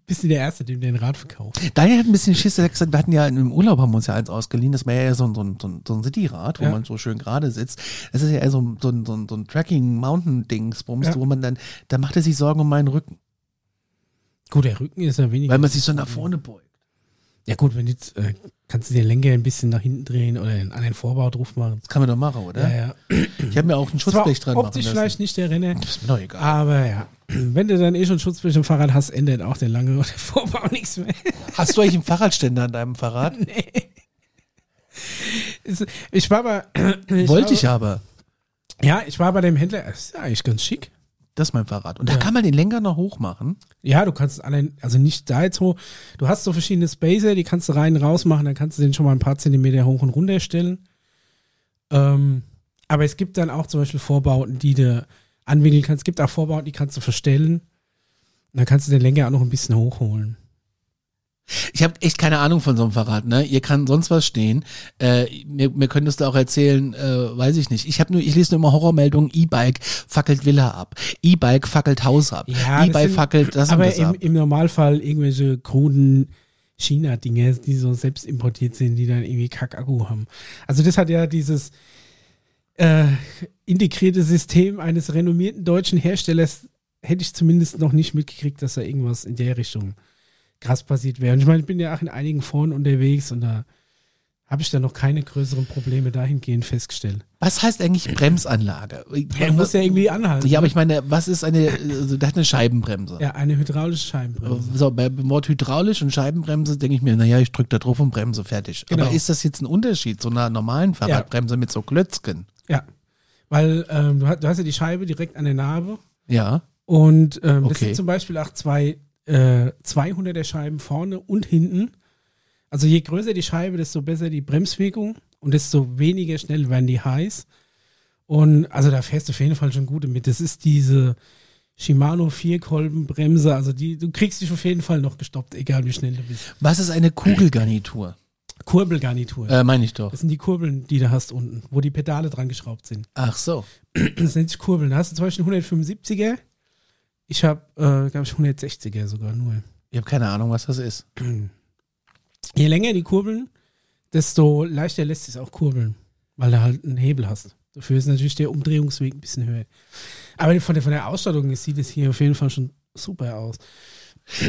bist du der Erste, dem den Rad verkauft? Daniel hat ein bisschen Schiss, er hat gesagt, wir hatten ja im Urlaub haben wir uns ja eins ausgeliehen, das war ja so ein, so ein, so ein, Cityrad, wo Ja. man so schön gerade sitzt. Das ist ja eher so, ein- so ein, so ein, so ein Tracking-Mountain-Dingsbums, Ja. wo man dann, da macht er sich Sorgen um meinen Rücken, Gut, der Rücken ist ja weniger. weil man sich so nach vorne beugt. ja gut, wenn du jetzt, äh, kannst du den Lenker ein bisschen nach hinten drehen oder den, an den Vorbau drauf machen. Das kann man doch machen, oder? Ja, ja. Ich habe mir auch ein Zwar Schutzblech dran machen optisch lassen. vielleicht nicht der Renner, Das ist mir doch egal. aber ja. Wenn du dann eh schon Schutzblech im Fahrrad hast, ändert auch der lange oder der Vorbau nichts mehr. Hast du eigentlich einen Fahrradständer an deinem Fahrrad? Ist- Ich war bei. Wollte war, ich aber. Ja, ich war bei dem Händler. Das ist ja eigentlich ganz schick. Das ist mein Fahrrad. Und da Ja. kann man den Lenker noch hoch machen. Ja, du kannst allein, also nicht da jetzt hoch. Du hast so verschiedene Spacer, die kannst du rein und raus machen, dann kannst du den schon mal ein paar Zentimeter hoch und runter stellen. Ähm, aber es gibt dann auch zum Beispiel Vorbauten, die du anwinkeln kannst. Es gibt auch Vorbauten, die kannst du verstellen. Und dann kannst du den Lenker auch noch ein bisschen hochholen. Ich habe echt keine Ahnung von so einem Fahrrad, ne? Ihr kann sonst was stehen. Äh, mir, mir könntest du auch erzählen, äh, weiß ich nicht. Ich habe nur, ich lese nur immer Horrormeldungen, E-Bike fackelt Villa ab, E-Bike fackelt Haus ab, Ja, E-Bike fackelt das und aber das im, ab. im Normalfall irgendwelche kruden China-Dinge, die so selbst importiert sind, die dann irgendwie Kack-Akku haben. Also das hat ja dieses äh, integrierte System eines renommierten deutschen Herstellers, hätte ich zumindest noch nicht mitgekriegt, dass da irgendwas in der Richtung krass passiert wäre. Und ich meine, ich bin ja auch in einigen Foren unterwegs und da habe ich da noch keine größeren Probleme dahingehend festgestellt. Was heißt eigentlich Bremsanlage? Er muss ja irgendwie anhalten. ja, aber ich meine, was ist eine, also, der hat eine Scheibenbremse. ja, eine hydraulische Scheibenbremse. So, bei dem Wort hydraulisch und Scheibenbremse denke ich mir, naja, ich drücke da drauf und bremse fertig. Genau. Aber ist das jetzt ein Unterschied zu einer normalen Fahrradbremse mit so Klötzchen? Ja, weil ähm, du, hast, du hast ja die Scheibe direkt an der Narbe Ja. und ähm, das Okay. sind zum Beispiel auch zwei äh, 200er Scheiben vorne und hinten. Also je größer die Scheibe, desto besser die Bremswirkung und desto weniger schnell werden die heiß. Und also da fährst du auf jeden Fall schon gut mit. Das ist diese Shimano Vierkolbenbremse. Also die, du kriegst dich auf jeden Fall noch gestoppt, egal wie schnell du bist. Was ist eine Kugelgarnitur? Kurbelgarnitur. Äh, meine ich doch. Das sind die Kurbeln, die du hast unten, wo die Pedale dran geschraubt sind. Ach so. Das nennt sich Kurbeln. Da hast du zum Beispiel einen 175er. Ich habe, äh, glaube ich, 160er sogar nur. Ich habe keine Ahnung, was das ist. Je länger die Kurbeln, desto leichter lässt es auch kurbeln, weil du halt einen Hebel hast. Dafür ist natürlich der Umdrehungsweg ein bisschen höher. Aber von der, von der Ausstattung sieht es hier auf jeden Fall schon super aus.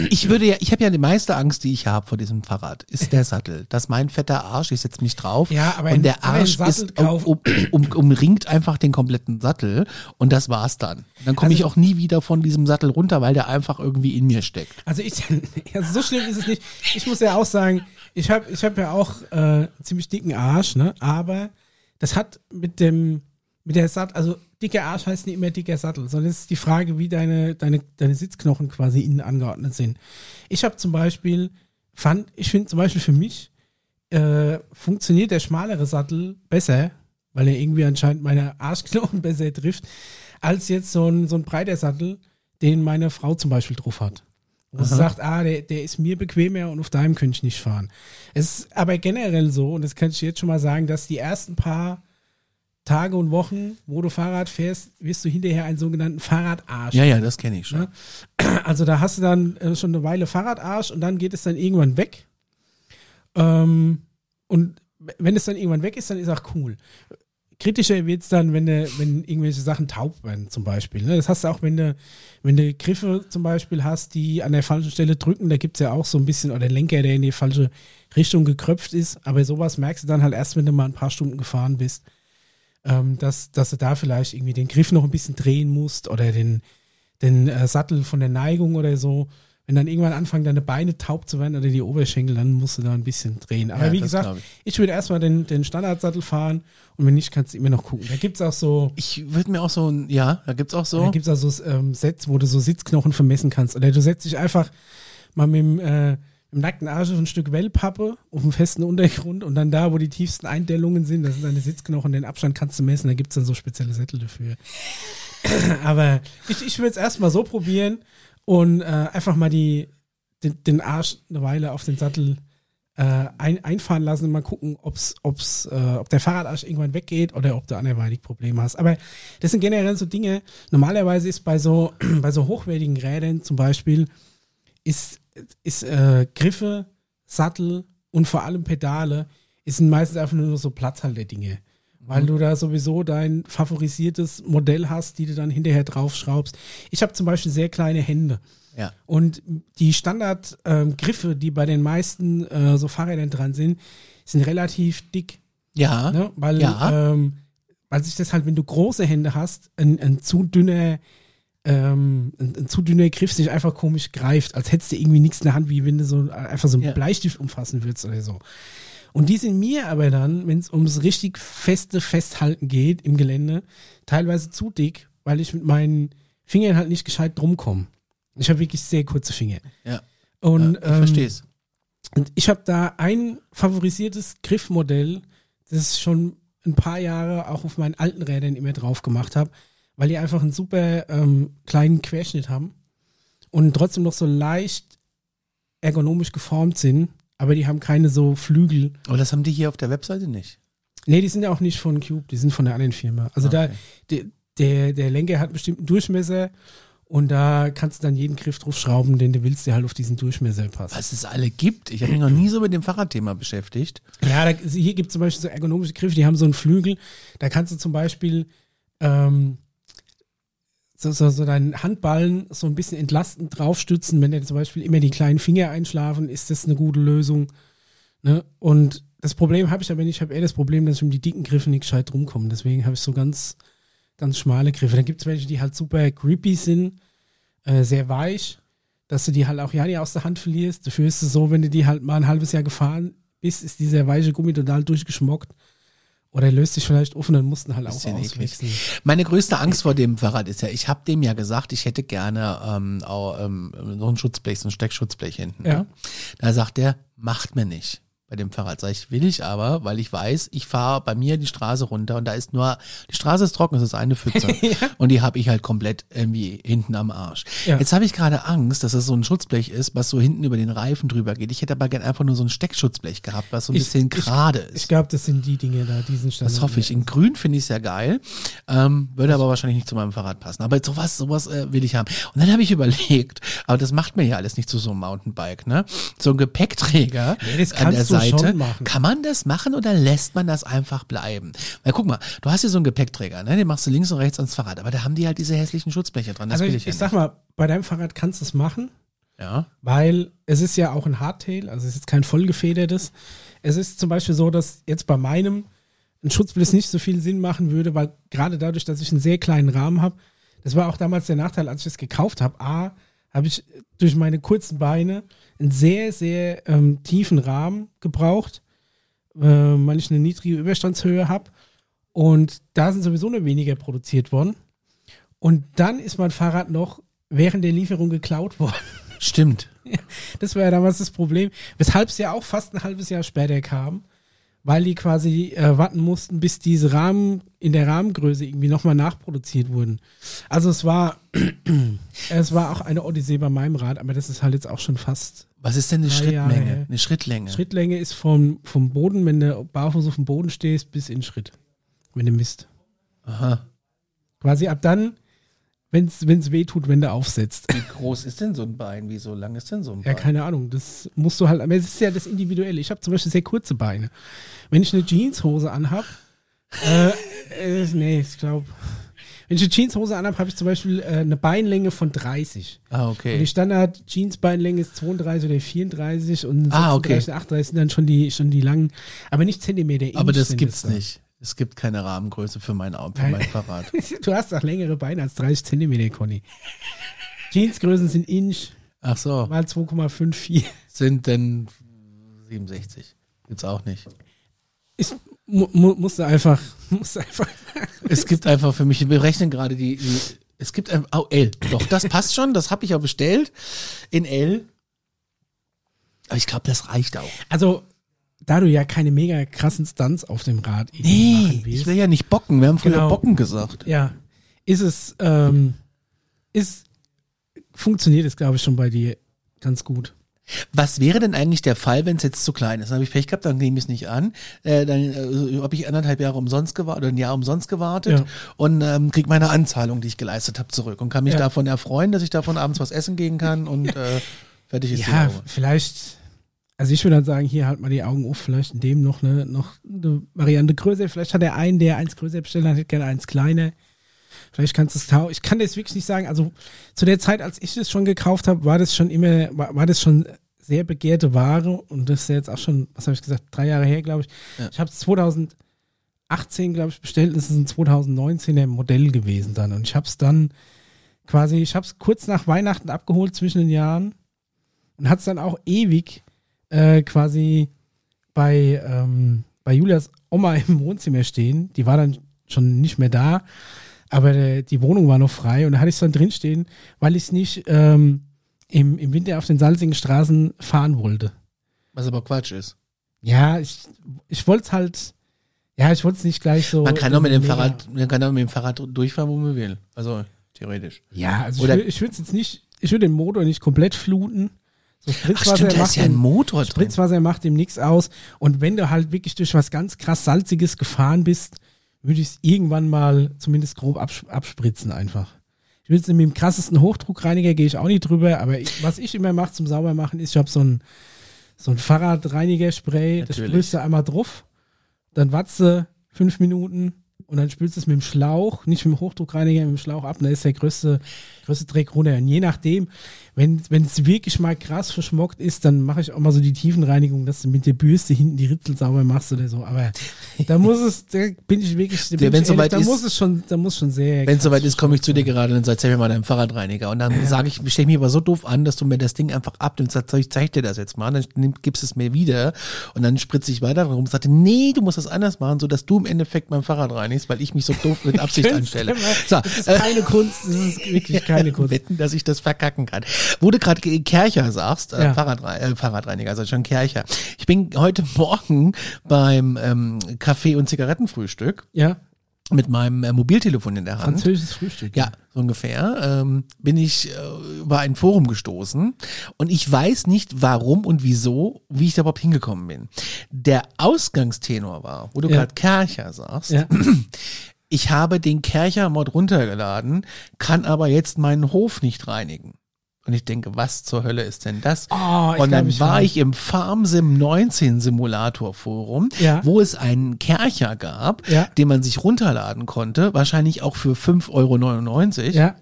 Ich würde ja, ich habe ja die meiste Angst, die ich habe vor diesem Fahrrad, ist der Sattel. Das ist mein fetter Arsch, ich setze mich drauf. Ja, aber und der Arsch ist um, um, um, umringt einfach den kompletten Sattel und das war's dann. Dann komme ich Also- auch nie wieder von diesem Sattel runter, weil der einfach irgendwie in mir steckt. Also ich, ja, so schlimm ist es nicht. Ich muss ja auch sagen, ich habe ich hab ja auch äh, ziemlich dicken Arsch, ne? Aber das hat mit dem, mit der Sattel, also dicker Arsch heißt nicht immer dicker Sattel, sondern es ist die Frage, wie deine, deine, deine Sitzknochen quasi innen angeordnet sind. Ich habe zum Beispiel, fand, ich finde zum Beispiel für mich, äh, funktioniert der schmalere Sattel besser, weil er irgendwie anscheinend meine Arschknochen besser trifft, als jetzt so ein, so ein breiter Sattel, den meine Frau zum Beispiel drauf hat. Wo sie sagt, ah, der, der ist mir bequemer und auf deinem könnte ich nicht fahren. Es ist aber generell so, und das kann ich jetzt schon mal sagen, dass die ersten paar Tage und Wochen, wo du Fahrrad fährst, wirst du hinterher einen sogenannten Fahrradarsch. Ja, ja, das kenne ich schon. Ja. Also da hast du dann äh, schon eine Weile Fahrradarsch und dann geht es dann irgendwann weg. Ähm, und wenn es dann irgendwann weg ist, dann ist auch cool. Kritischer wird es dann, wenn, du, wenn irgendwelche Sachen taub werden, zum Beispiel. Ne? Das hast du auch, wenn du, wenn du Griffe zum Beispiel hast, die an der falschen Stelle drücken, da gibt es ja auch so ein bisschen, oder Lenker, der in die falsche Richtung gekröpft ist. Aber sowas merkst du dann halt erst, wenn du mal ein paar Stunden gefahren bist, ähm, dass, dass du da vielleicht irgendwie den Griff noch ein bisschen drehen musst oder den, den äh, Sattel von der Neigung oder so. Wenn dann irgendwann anfangen, deine Beine taub zu werden oder die Oberschenkel, dann musst du da ein bisschen drehen. Aber Ja, wie gesagt, ich. ich, würde erstmal den, den Standardsattel fahren und wenn nicht, kannst du immer noch gucken. Da gibt es auch so, Ich würde mir auch so ein, ja, da gibt's auch so. da gibt's auch so ähm, Sets, wo du so Sitzknochen vermessen kannst. Oder du setzt dich einfach mal mit dem, äh, dem nackten Arsch auf ein Stück Wellpappe auf dem festen Untergrund und dann da, wo die tiefsten Eindellungen sind, das sind deine Sitzknochen, den Abstand kannst du messen, da gibt's dann so spezielle Sättel dafür. Aber ich, ich würde es erstmal so probieren und äh, einfach mal die, den, den Arsch eine Weile auf den Sattel äh, ein, einfahren lassen und mal gucken, ob's, ob's, äh, ob der Fahrradarsch irgendwann weggeht oder ob du anderweitig Probleme hast. Aber das sind generell so Dinge. Normalerweise ist bei so, bei so hochwertigen Rädern zum Beispiel, ist, ist äh, Griffe, Sattel und vor allem Pedale, ist meistens einfach nur so Platzhalter-Dinge. Weil du da sowieso dein favorisiertes Modell hast, die du dann hinterher draufschraubst. Ich habe zum Beispiel sehr kleine Hände. Ja. Und die Standardgriffe, die bei den meisten äh, so Fahrrädern dran sind, sind relativ dick. Ja. Ne? Weil, Ja. ähm, weil sich das halt, wenn du große Hände hast, ein, ein zu dünner ähm, zu dünner Griff sich einfach komisch greift, als hättest du irgendwie nichts in der Hand, wie wenn du so einfach so einen Ja. Bleistift umfassen würdest oder so. Und die sind mir aber dann, wenn es ums richtig feste Festhalten geht im Gelände, teilweise zu dick, weil ich mit meinen Fingern halt nicht gescheit drum komme. Ich habe wirklich sehr kurze Finger. Ja. Und, ja, ich ähm, verstehe es. und ich habe da ein favorisiertes Griffmodell, das ich schon ein paar Jahre auch auf meinen alten Rädern immer drauf gemacht habe, weil die einfach einen super ähm, kleinen Querschnitt haben und trotzdem noch so leicht ergonomisch geformt sind, aber die haben keine so Flügel. Aber das haben die hier auf der Webseite nicht. Nee, die sind ja auch nicht von Cube, die sind von der anderen Firma. Also da, der, der, der Lenker hat einen bestimmten Durchmesser und da kannst du dann jeden Griff drauf schrauben, den du willst, der halt auf diesen Durchmesser passt. Was es alle gibt. Ich habe mich noch nie so mit dem Fahrradthema beschäftigt. Ja, da, hier gibt es zum Beispiel so ergonomische Griffe, die haben so einen Flügel. Da kannst du zum Beispiel ähm, so, so, so deinen Handballen so ein bisschen entlastend draufstützen. Wenn dir zum Beispiel immer die kleinen Finger einschlafen, ist das eine gute Lösung. Ne? Und das Problem habe ich aber nicht. Ich habe eher das Problem, dass ich um die dicken Griffe nicht gescheit rumkomme. Deswegen habe ich so ganz, ganz schmale Griffe. Dann gibt es welche, die halt super creepy sind, äh, sehr weich, dass du die halt auch ja nicht aus der Hand verlierst. Dafür ist es so, wenn du die halt mal ein halbes Jahr gefahren bist, ist dieser weiche Gummi total durchgeschmockt. Oder löst sich vielleicht offen, dann mussten halt auch Bisschen eklig. auswechseln. Meine größte Angst vor dem Fahrrad ist ja, ich habe dem ja gesagt, ich hätte gerne ähm, auch, ähm, so ein Schutzblech, so ein Steckschutzblech hinten. Ja. ne? Da sagt der, macht mir nicht bei dem Fahrrad. Sag ich, will ich aber, weil ich weiß, ich fahre bei mir die Straße runter und da ist nur, die Straße ist trocken, es ist eine Pfütze. Und die habe ich halt komplett irgendwie hinten am Arsch. Ja. Jetzt habe ich gerade Angst, dass es so ein Schutzblech ist, was so hinten über den Reifen drüber geht. Ich hätte aber gern einfach nur so ein Steckschutzblech gehabt, was so ein Ich- bisschen gerade ist. Ich glaube, das sind die Dinge da, diesen Standard. Das hoffe ich. In grün finde ich sehr geil. Ähm, würde aber wahrscheinlich nicht zu meinem Fahrrad passen. Aber sowas, sowas äh, will ich haben. Und dann habe ich überlegt, aber das macht mir ja alles nicht zu so einem Mountainbike, ne? So ein Gepäckträger Nee, das kannst du Seite. Kann man das machen oder lässt man das einfach bleiben? Weil guck mal, du hast hier so einen Gepäckträger, ne? Den machst du links und rechts ans Fahrrad. Aber da haben die halt diese hässlichen Schutzbleche dran. Das Also ich, ich, ich sag mal, bei deinem Fahrrad kannst du es machen. Ja. Weil es ist ja auch ein Hardtail, also es ist kein vollgefedertes. Es ist zum Beispiel so, dass jetzt bei meinem ein Schutzblitz nicht so viel Sinn machen würde, weil gerade dadurch, dass ich einen sehr kleinen Rahmen habe, das war auch damals der Nachteil, als ich es gekauft habe. A, habe ich durch meine kurzen Beine einen sehr, sehr ähm, tiefen Rahmen gebraucht, äh, weil ich eine niedrige Überstandshöhe habe. Und da sind sowieso nur weniger produziert worden. Und dann ist mein Fahrrad noch während der Lieferung geklaut worden. Stimmt. Das war ja damals das Problem, weshalb es ja auch fast ein halbes Jahr später kam, weil die quasi äh, warten mussten, bis diese Rahmen in der Rahmengröße irgendwie nochmal nachproduziert wurden. Also es war, es war auch eine Odyssee bei meinem Rad, aber das ist halt jetzt auch schon fast. Was ist denn eine Drei Jahre. Schrittlänge? Eine Schrittlänge. Schrittlänge ist vom, vom Boden, wenn du barfuß auf dem Boden stehst, bis in Schritt. Wenn du misst. Aha. Quasi ab dann, wenn es weh tut, wenn du aufsetzt. Wie groß ist denn so ein Bein? Wie so lang ist denn so ein Ja, Bein? keine Ahnung. Das musst du halt, aber es ist ja das Individuelle. Ich habe zum Beispiel sehr kurze Beine. Wenn ich eine Jeanshose anhab, äh, äh, nee, ich glaube, wenn ich eine Jeanshose anhab, habe ich zum Beispiel äh, eine Beinlänge von 30. ah, Und die okay. Standard Jeans-Beinlänge ist 32 oder 34 und 36 Ah, okay. und 38 sind dann schon die, schon die langen, aber nicht Zentimeter. Aber das gibt's dann. nicht. Es gibt keine Rahmengröße für mein, Au- für mein Fahrrad. Du hast doch längere Beine als 30 Zentimeter, Conny. Jeansgrößen sind Inch Ach so. mal 2,54. Sind denn 67? Gibt's auch nicht. Ist, mu, mu, musst du einfach, musst du einfach. Es gibt einfach für mich, wir rechnen gerade die, die es gibt ein, oh, L. Doch, das passt schon, das habe ich ja bestellt. In L. Aber ich glaube, das reicht auch. Also, da du ja keine mega krassen Stunts auf dem Rad Nee, machen ich willst, will ja nicht bocken. Wir haben früher Genau. Bocken gesagt. ja, ist es, ähm, ist, funktioniert es, glaube ich, schon bei dir ganz gut. Was wäre denn eigentlich der Fall, wenn es jetzt zu klein ist? Dann habe ich Pech gehabt, dann nehme ich es nicht an. Äh, dann äh, habe ich anderthalb Jahre umsonst gewartet oder ein Jahr umsonst gewartet Ja. und ähm, kriege meine Anzahlung, die ich geleistet habe, zurück und kann mich Ja. davon erfreuen, dass ich davon abends was essen gehen kann und äh, fertig ist Ja, die Augen. vielleicht, also ich würde dann sagen, hier halt mal die Augen auf, vielleicht in dem noch eine, noch eine Variante größer. Vielleicht hat er einen, der eins größer bestellt hat, hätte gerne eins kleiner. Vielleicht kannst du es tauschen. Ich kann das wirklich nicht sagen. Also zu der Zeit, als ich das schon gekauft habe, war das schon immer, war, war das schon sehr begehrte Ware und das ist ja jetzt auch schon, was habe ich gesagt, drei Jahre her, glaube ich. Ja. Ich habe es 2018, glaube ich, bestellt. Das ist ein 2019er Modell gewesen dann und ich habe es dann quasi, ich habe es kurz nach Weihnachten abgeholt zwischen den Jahren und hat es dann auch ewig äh, quasi bei, ähm, bei Julias Oma im Wohnzimmer stehen. Die war dann schon nicht mehr da, aber äh, die Wohnung war noch frei und da hatte ich es dann drinstehen, weil ich es nicht ähm, im, im Winter auf den salzigen Straßen fahren wollte. Was aber Quatsch ist. Ja, ich, ich wollte es halt, ja, ich wollte es nicht gleich so. Man kann doch mit dem Fahrrad, man kann doch mit dem Fahrrad durchfahren, wo man will. Also theoretisch. Ja, also Oder- ich, ich würde es jetzt nicht, ich würde den Motor nicht komplett fluten. So Ach Spritzwasser stimmt, da macht ist ja ein dem- Motor drin. Spritzwasser macht ihm nichts aus. Und wenn du halt wirklich durch was ganz krass Salziges gefahren bist, würde ich es irgendwann mal zumindest grob abs abspritzen einfach. Ich will es mit dem krassesten Hochdruckreiniger gehe ich auch nicht drüber, aber ich, was ich immer mache zum Saubermachen ist, ich habe so ein, so ein Fahrradreinigerspray, das sprühst du einmal drauf, dann watzt du fünf Minuten und dann spülst du es mit dem Schlauch, nicht mit dem Hochdruckreiniger, mit dem Schlauch ab, und da ist der größte, größte Dreck runter. Und je nachdem, wenn es wirklich mal krass verschmockt ist, dann mache ich auch mal so die Tiefenreinigung, dass du mit der Bürste hinten die Ritzel sauber machst oder so. Aber da muss es, da bin ich wirklich, da, bin ich ehrlich, da ist- muss es schon, da muss schon sehr. Wenn es soweit ist, komme ich zu dir gerade und sage, zeig mir mal deinen Fahrradreiniger. Und dann sage ich, stell mich aber so doof an, dass du mir das Ding einfach abnimmst. Sag, ich zeig dir das jetzt mal. Dann gibst es mir wieder. Und dann spritze ich weiter rum und sagte, nee, du musst das anders machen, so dass du im Endeffekt mein Fahrrad reinigst, weil ich mich so doof mit Absicht anstelle. So, Das ist äh, keine Kunst, das ist wirklich keine Kunst. wetten, dass ich das verkacken kann. Wo du gerade Kercher sagst, äh, Ja. Fahrradre äh, Fahrradreiniger, also schon Kercher. Ich bin heute Morgen beim ähm, Kaffee- und Zigarettenfrühstück Ja, mit meinem äh, Mobiltelefon in der Hand. französisches Frühstück. Ja, so ungefähr. Ähm, bin ich äh, über ein Forum gestoßen und ich weiß nicht, warum und wieso, wie ich da überhaupt hingekommen bin. Der Ausgangstenor war, wo du Ja. gerade Kercher sagst. Ja. Ich habe den Kercher-Mod runtergeladen, kann aber jetzt meinen Hof nicht reinigen. Und ich denke, was zur Hölle ist denn das? Oh, und dann glaub, war ich im FarmSim 19 Simulator Forum, Ja. wo es einen Kercher gab, Ja. den man sich runterladen konnte, wahrscheinlich auch für 5,99 Euro. Ja,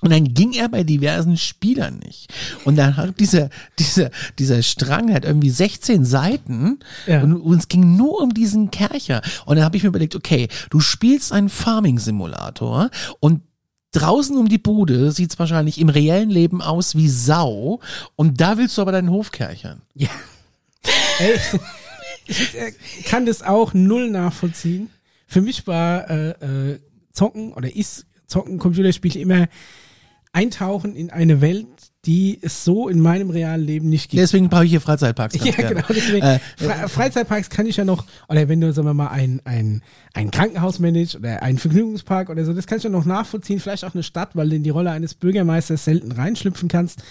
Und dann ging er bei diversen Spielern nicht. Und dann hat dieser, dieser, dieser Strang hat irgendwie 16 Seiten Ja. und, und es ging nur um diesen Kercher. Und dann habe ich mir überlegt, okay, du spielst einen Farming-Simulator und draußen um die Bude sieht's wahrscheinlich im reellen Leben aus wie Sau und da willst du aber deinen Hof kerchern. Ja. Ey, ich kann das auch null nachvollziehen. Für mich war äh, äh, Zocken oder ist Zocken Computerspiele immer eintauchen in eine Welt, die es so in meinem realen Leben nicht gibt. Deswegen brauche ich hier Freizeitparks. Ja, gerne. genau. Deswegen, Äh, Fre Freizeitparks kann ich ja noch, oder wenn du, sagen wir mal, ein, ein, ein Krankenhaus managst oder einen Vergnügungspark oder so, das kann ich ja noch nachvollziehen. Vielleicht auch eine Stadt, weil du in die Rolle eines Bürgermeisters selten reinschlüpfen kannst.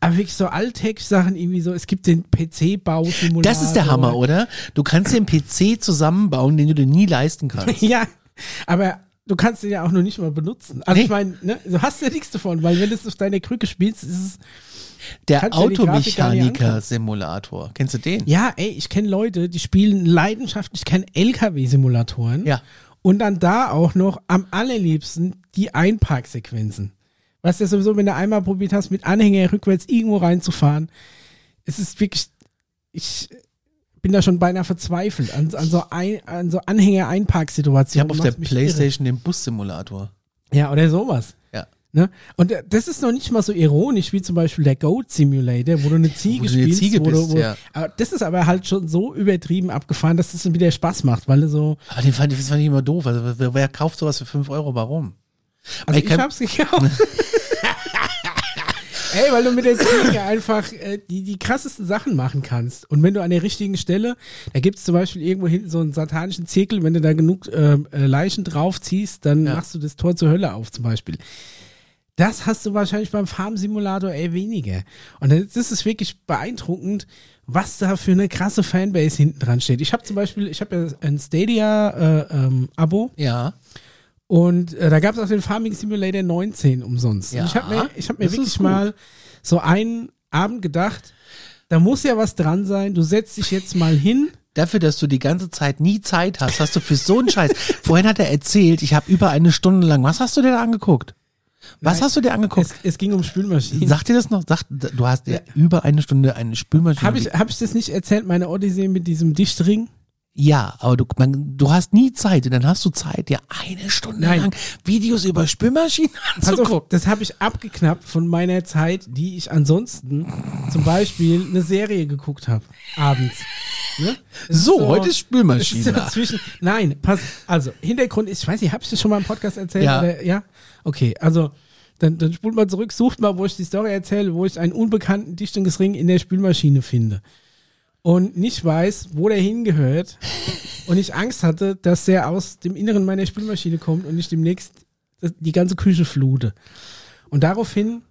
Aber wirklich so alltägliche Sachen, irgendwie so, es gibt den PC-Bau-Simulator. Das ist der Hammer, oder? Du kannst den PC zusammenbauen, den du dir nie leisten kannst. Ja, aber du kannst den ja auch noch nicht mal benutzen. Also Nee. ich meine, ne, du hast ja nichts davon, weil wenn du es auf deiner Krücke spielst, ist es. Der Automechaniker-Simulator. Kennst du den? Ja, ey, ich kenne Leute, die spielen leidenschaftlich, kennen LKW-Simulatoren. Ja. Und dann da auch noch am allerliebsten die Einparksequenzen. Weißt du sowieso, wenn du einmal probiert hast, mit Anhänger rückwärts irgendwo reinzufahren, es ist wirklich, ich bin da schon beinahe verzweifelt an, an so, ein, an so Ich Anhänger-Einparksituationen. habe auf der mich irre. Playstation den Bus-Simulator. Ja, oder sowas. Ja. Ne? Und äh, das ist noch nicht mal so ironisch wie zum Beispiel der Goat Simulator, wo du eine Ziege Wo du spielst. Ziege wo du, bist, wo, ja. aber das ist aber halt schon so übertrieben abgefahren, dass das dann wieder Spaß macht, weil du so. Aber den fand ich, das fand ich immer doof. Also, wer, wer kauft sowas für 5 Euro? Warum? Also Ich ich, hab's gekauft. Ey, weil du mit der Ziege einfach äh, die, die krassesten Sachen machen kannst. Und wenn du an der richtigen Stelle, da gibt's zum Beispiel irgendwo hinten so einen satanischen Zirkel, wenn du da genug äh, äh, Leichen draufziehst, dann Ja. machst du das Tor zur Hölle auf zum Beispiel. Das hast du wahrscheinlich beim Farm-Simulator eher weniger. Und das ist wirklich beeindruckend, was da für eine krasse Fanbase hinten dran steht. Ich habe zum Beispiel, ich habe ja ein Stadia-Abo. Ja. Und äh, da gab es auch den Farming Simulator 19 umsonst. Ja, und ich habe mir, ich hab mir wirklich mal so einen Abend gedacht, da muss ja was dran sein. Du setzt dich jetzt mal hin. Dafür, dass du die ganze Zeit nie Zeit hast, hast du für so einen Scheiß. Vorhin hat er erzählt, ich habe über eine Stunde lang. Was hast du dir da angeguckt? Was Nein, hast du dir angeguckt? Es, es ging um Spülmaschinen. Sag dir das noch? Sag, du hast ja über eine Stunde eine Spülmaschine. Habe ich, hab ich das nicht erzählt, meine Odyssee mit diesem Dichtring? Ja, aber du, man, du hast nie Zeit und dann hast du Zeit, dir eine Stunde Nein. lang Videos über Spülmaschinen Pass auf, anzugucken. das habe ich abgeknappt von meiner Zeit, die ich ansonsten zum Beispiel eine Serie geguckt habe, abends. Ne? Ist So, heute ist ist Spülmaschine. so zwischen, nein, pass, also Hintergrund ist, ich weiß nicht, habe ich das schon mal im Podcast erzählt? Ja. Oder, ja? Okay, also dann, dann spult mal zurück, sucht mal, wo ich die Story erzähle, wo ich einen unbekannten Dichtungsring in der Spülmaschine finde. Und nicht weiß, wo der hingehört. und ich Angst hatte, dass der aus dem Inneren meiner Spülmaschine kommt und ich demnächst die ganze Küche flute. Und daraufhin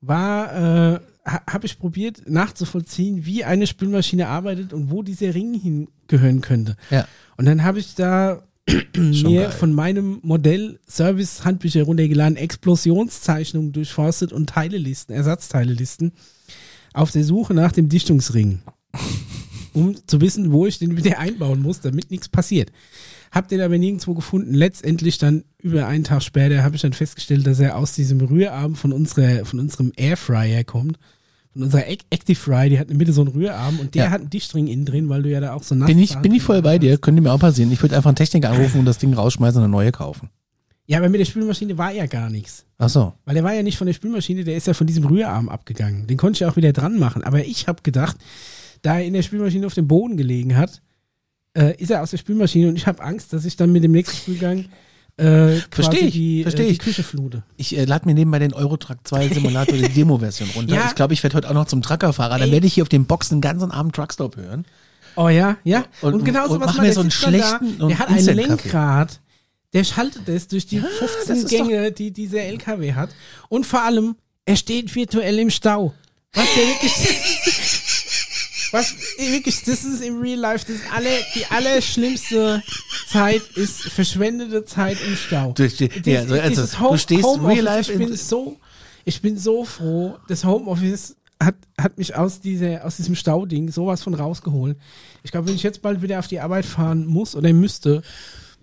war, äh, ha, habe ich probiert nachzuvollziehen, wie eine Spülmaschine arbeitet und wo dieser Ring hingehören könnte. Ja. Und dann habe ich da mir von meinem Modell Service-Handbücher runtergeladen, Explosionszeichnungen durchforstet und Teilelisten, Ersatzteilelisten auf der Suche nach dem Dichtungsring. Um zu wissen, wo ich den wieder einbauen muss, damit nichts passiert. Hab den aber nirgendwo gefunden. Letztendlich dann über einen Tag später habe ich dann festgestellt, dass er aus diesem Rührarm von, unserer, von unserem Airfryer kommt. Von unserer Ac- Active Fry, die hat in der Mitte so einen Rührarm und der Ja. hat einen Dichtring innen drin, weil du ja da auch so nass Bin ich, bin ich voll bei dir, könnte mir auch passieren. Ich würde einfach einen Techniker anrufen und das Ding rausschmeißen und eine neue kaufen. Ja, aber mit der Spülmaschine war ja gar nichts. Ach so. Weil der war ja nicht von der Spülmaschine, der ist ja von diesem Rührarm abgegangen. Den konnte ich ja auch wieder dran machen. Aber ich habe gedacht, da er in der Spülmaschine auf dem Boden gelegen hat, äh, ist er aus der Spülmaschine und ich habe Angst, dass ich dann mit dem nächsten Spülgang äh, quasi Versteh ich, die, versteh äh, die. Küche flute. Ich äh, lade mir nebenbei den Eurotrack 2 Simulator, die Demo-Version runter. Ja. Ich glaube, ich werde heute auch noch zum Truckerfahrer. Dann werde ich hier auf den Boxen den ganzen Abend Truckstop hören. Oh ja, ja. Und- Und, genauso und was man so einen da, schlechten und Der hat ein. Lenkrad, der schaltet es durch die das 15 ist Gänge, die dieser LKW hat. Und vor allem, er steht virtuell im Stau. Was der wirklich. Was wirklich, das ist im Real Life, das ist alle, die allerschlimmste Zeit ist verschwendete Zeit im Stau. Durch die- Dies- ja, so, also, dieses du stehst Homeoffice, real life ich bin in- so, ich bin so froh, das Homeoffice hat, hat mich aus, dieser, aus diesem Stauding sowas von rausgeholt. Ich glaube, wenn ich jetzt bald wieder auf die Arbeit fahren muss oder müsste,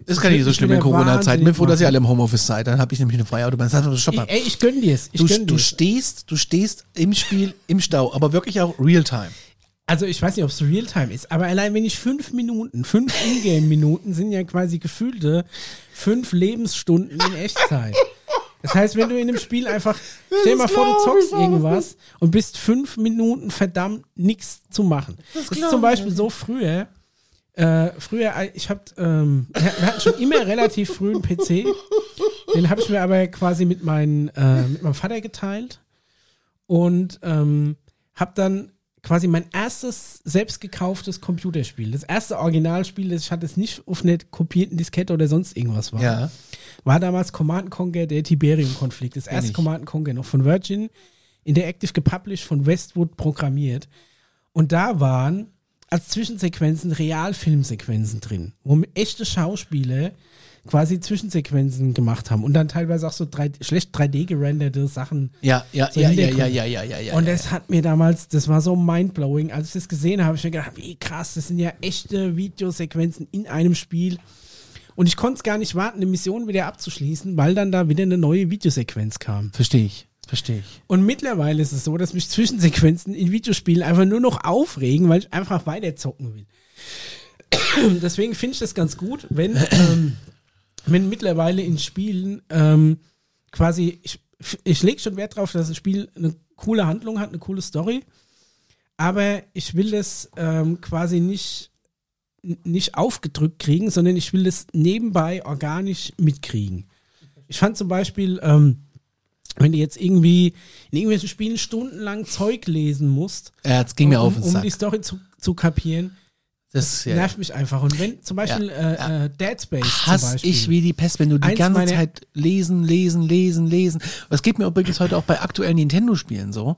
Ist gar nicht so schlimm in Corona-Zeiten. Bin froh, dass ihr alle im Homeoffice seid. Dann habe ich nämlich eine freie Autobahn. Stopp ey, ich gönn dir's. Ich Du, gönn du dir's. stehst, du stehst im Spiel, im Stau, aber wirklich auch Realtime. Also ich weiß nicht, ob es Realtime ist, aber allein wenn ich fünf Minuten, fünf Ingame-Minuten sind ja quasi gefühlte fünf Lebensstunden in Echtzeit. Das heißt, wenn du in einem Spiel einfach, stell dir mal vor, du zockst irgendwas und bist fünf Minuten verdammt nichts zu machen. Das, ist zum Beispiel so früher, äh, früher, äh, ich hab, ähm, wir hatten schon immer relativ früh einen PC, den habe ich mir aber quasi mit, meinen, äh, mit meinem Vater geteilt und ähm, habe dann quasi mein erstes selbst gekauftes Computerspiel, das erste Originalspiel, das ich hatte, das nicht auf einer kopierten Diskette oder sonst irgendwas war, Ja. war damals Command Conquer, der Tiberium-Konflikt. Das erste. Command Conquer noch von Virgin, Interactive gepublished, von Westwood programmiert. Und da waren als Zwischensequenzen Realfilmsequenzen drin, wo echte Schauspieler quasi Zwischensequenzen gemacht haben und dann teilweise auch so drei, schlecht 3D gerenderte Sachen Ja, ja, So ja, ja, ja, ja, ja, ja, ja. und das hat mir damals, das war so mindblowing. Als ich das gesehen habe, habe ich mir gedacht, wie krass, das sind ja echte Videosequenzen in einem Spiel. Und ich konnte es gar nicht warten, eine Mission wieder abzuschließen, weil dann da wieder eine neue Videosequenz kam. Verstehe ich. Verstehe ich. Und mittlerweile ist es so, dass mich Zwischensequenzen in Videospielen einfach nur noch aufregen, weil ich einfach weiter zocken will. Deswegen finde ich das ganz gut, wenn, ähm, wenn mittlerweile in Spielen ähm, quasi, ich, ich lege schon Wert darauf, dass ein Spiel eine coole Handlung hat, eine coole Story, aber ich will das ähm, quasi nicht, nicht aufgedrückt kriegen, sondern ich will das nebenbei organisch mitkriegen. Ich fand zum Beispiel, ähm, wenn du jetzt irgendwie in irgendwelchen Spielen stundenlang Zeug lesen musst, Ja, es ging mir um, auf den um Sack. die Story zu, zu kapieren, Das ja, nervt mich einfach. Und wenn zum Beispiel Äh, äh, Dead Space zum hasse Beispiel. ich wie die Pest, wenn du die ganze Zeit lesen, lesen, lesen, lesen. Das geht mir übrigens heute auch bei aktuellen Nintendo-Spielen so.